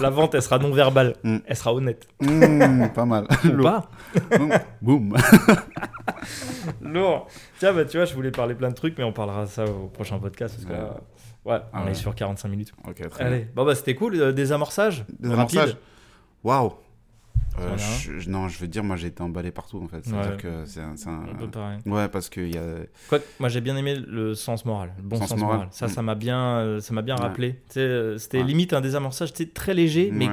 La vente, elle sera non verbale. Mm. Elle sera honnête. Mmh, pas mal. (laughs) Ou Lourd. pas Boum. Lourd. Tiens, bah, tu vois, je voulais parler plein de trucs, mais on parlera ça au prochain podcast. Parce que là, ouais, on Ah est sur 45 minutes. Ok, très Allez, bien. bon, bah, c'était cool. euh, Des rapide. amorçages Waouh Euh, Voilà. je- je- non, je veux dire, moi j'ai été emballé partout en fait. C'est-à-dire Ouais. que c'est un. un- Un peu pareil. Ouais, parce qu'il y a. Quoi que, moi j'ai bien aimé le sens moral, le bon Sens sens, moral. moral. Ça, Mm. ça m'a bien, euh, ça m'a bien Ouais. rappelé. Euh, C'était Ouais. limite un désamorçage, c'était très léger, mais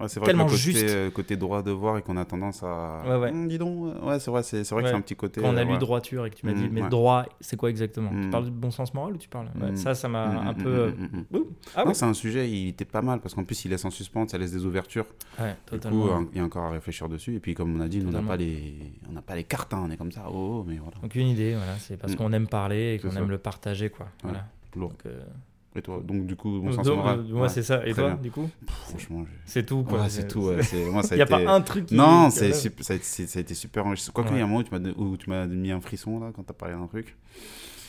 Ouais. C'est vrai tellement que le côté, juste. euh, côté droit de voir et qu'on a tendance à. Ouais, ouais. Hum, dis donc, euh, ouais, c'est vrai, c'est c'est vrai que c'est un petit côté. quand on a euh, lu droiture et que tu m'as dit, Mm, mais droit, c'est quoi exactement? Tu Mm. parles du bon sens moral ou tu parles? Ça, ça m'a Hum, un hum, peu. hum, hum, hum. Ah Non, c'est un sujet, il était pas mal parce qu'en plus il laisse en suspens, ça laisse des ouvertures. Ouais, Du coup, hein, il y a encore à réfléchir dessus. Et puis, comme on a dit, nous, on n'a pas les, on pas les cartes, hein, on est comme ça. Oh, oh, mais voilà. Aucune idée, voilà. C'est parce qu'on aime parler et qu'on aime le partager, quoi. Voilà. Donc, euh, Et toi, donc du coup, bon donc, moral. euh, moi, Ouais. c'est ça. Et très toi, bien. du coup Pff, Franchement, C'est tout, quoi. Ouais, c'est tout. ouais, Moi, ça Il (laughs) n'y a été. pas un truc qui. Non, ça, a ça a été super enrichissant. Quoique, il y a un moment où tu m'as, où tu m'as mis un frisson là quand t'as parlé d'un truc?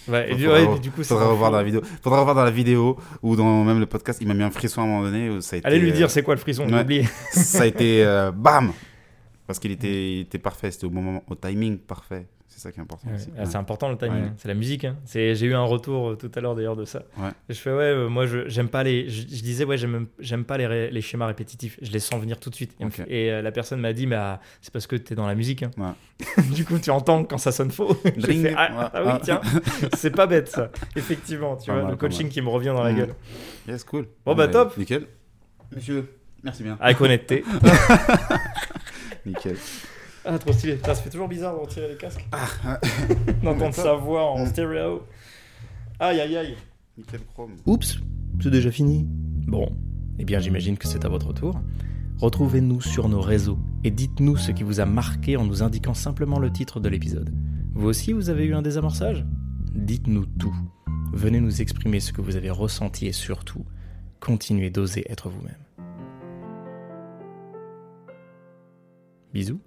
Ouais, et, Faudra du, ouais, et du coup, Faudra revoir dans la vidéo. Faudra revoir dans la vidéo ou dans même le podcast. Il m'a mis un frisson à un moment donné. Où ça a été, Allez lui euh, dire c'est quoi le frisson, ouais. oublié. ça a été euh, bam. Parce qu'il (laughs) était, il était parfait, c'était au moment, au timing parfait. C'est ça qui est important. Ouais, aussi. ah, C'est important le timing, Ouais. hein. c'est la musique. hein. C'est- J'ai eu un retour euh, tout à l'heure d'ailleurs de ça. Ouais. Je fais ouais, euh, moi j'aime pas les. Je, je disais ouais, j'aime j'aime pas les, ré- les schémas répétitifs. Je les sens venir tout de suite. Et, euh, la personne m'a dit mais ah, c'est parce que t'es dans la musique. hein. Ouais. (laughs) du coup tu entends quand ça sonne faux. (laughs) Ah, Ouais. ah oui Ah. tiens, c'est pas bête ça. Effectivement, tu vois mal, le coaching qui me revient dans la Mm. gueule. Yes, cool. Bon, bah, top. Nickel. Monsieur, merci bien. Avec honnêteté. (laughs) Nickel. Ah trop stylé. Putain, ça fait toujours bizarre de retirer les casques. Ah, (laughs) D'entendre sa voix en stéréo. Aïe aïe aïe. Nickel chrome. Oups, c'est déjà fini. Bon, eh bien j'imagine que c'est à votre tour. Retrouvez-nous sur nos réseaux et dites-nous ce qui vous a marqué en nous indiquant simplement le titre de l'épisode. Vous aussi, vous avez eu un désamorçage? Dites-nous tout. Venez nous exprimer ce que vous avez ressenti et surtout, continuez d'oser être vous-même. Bisous.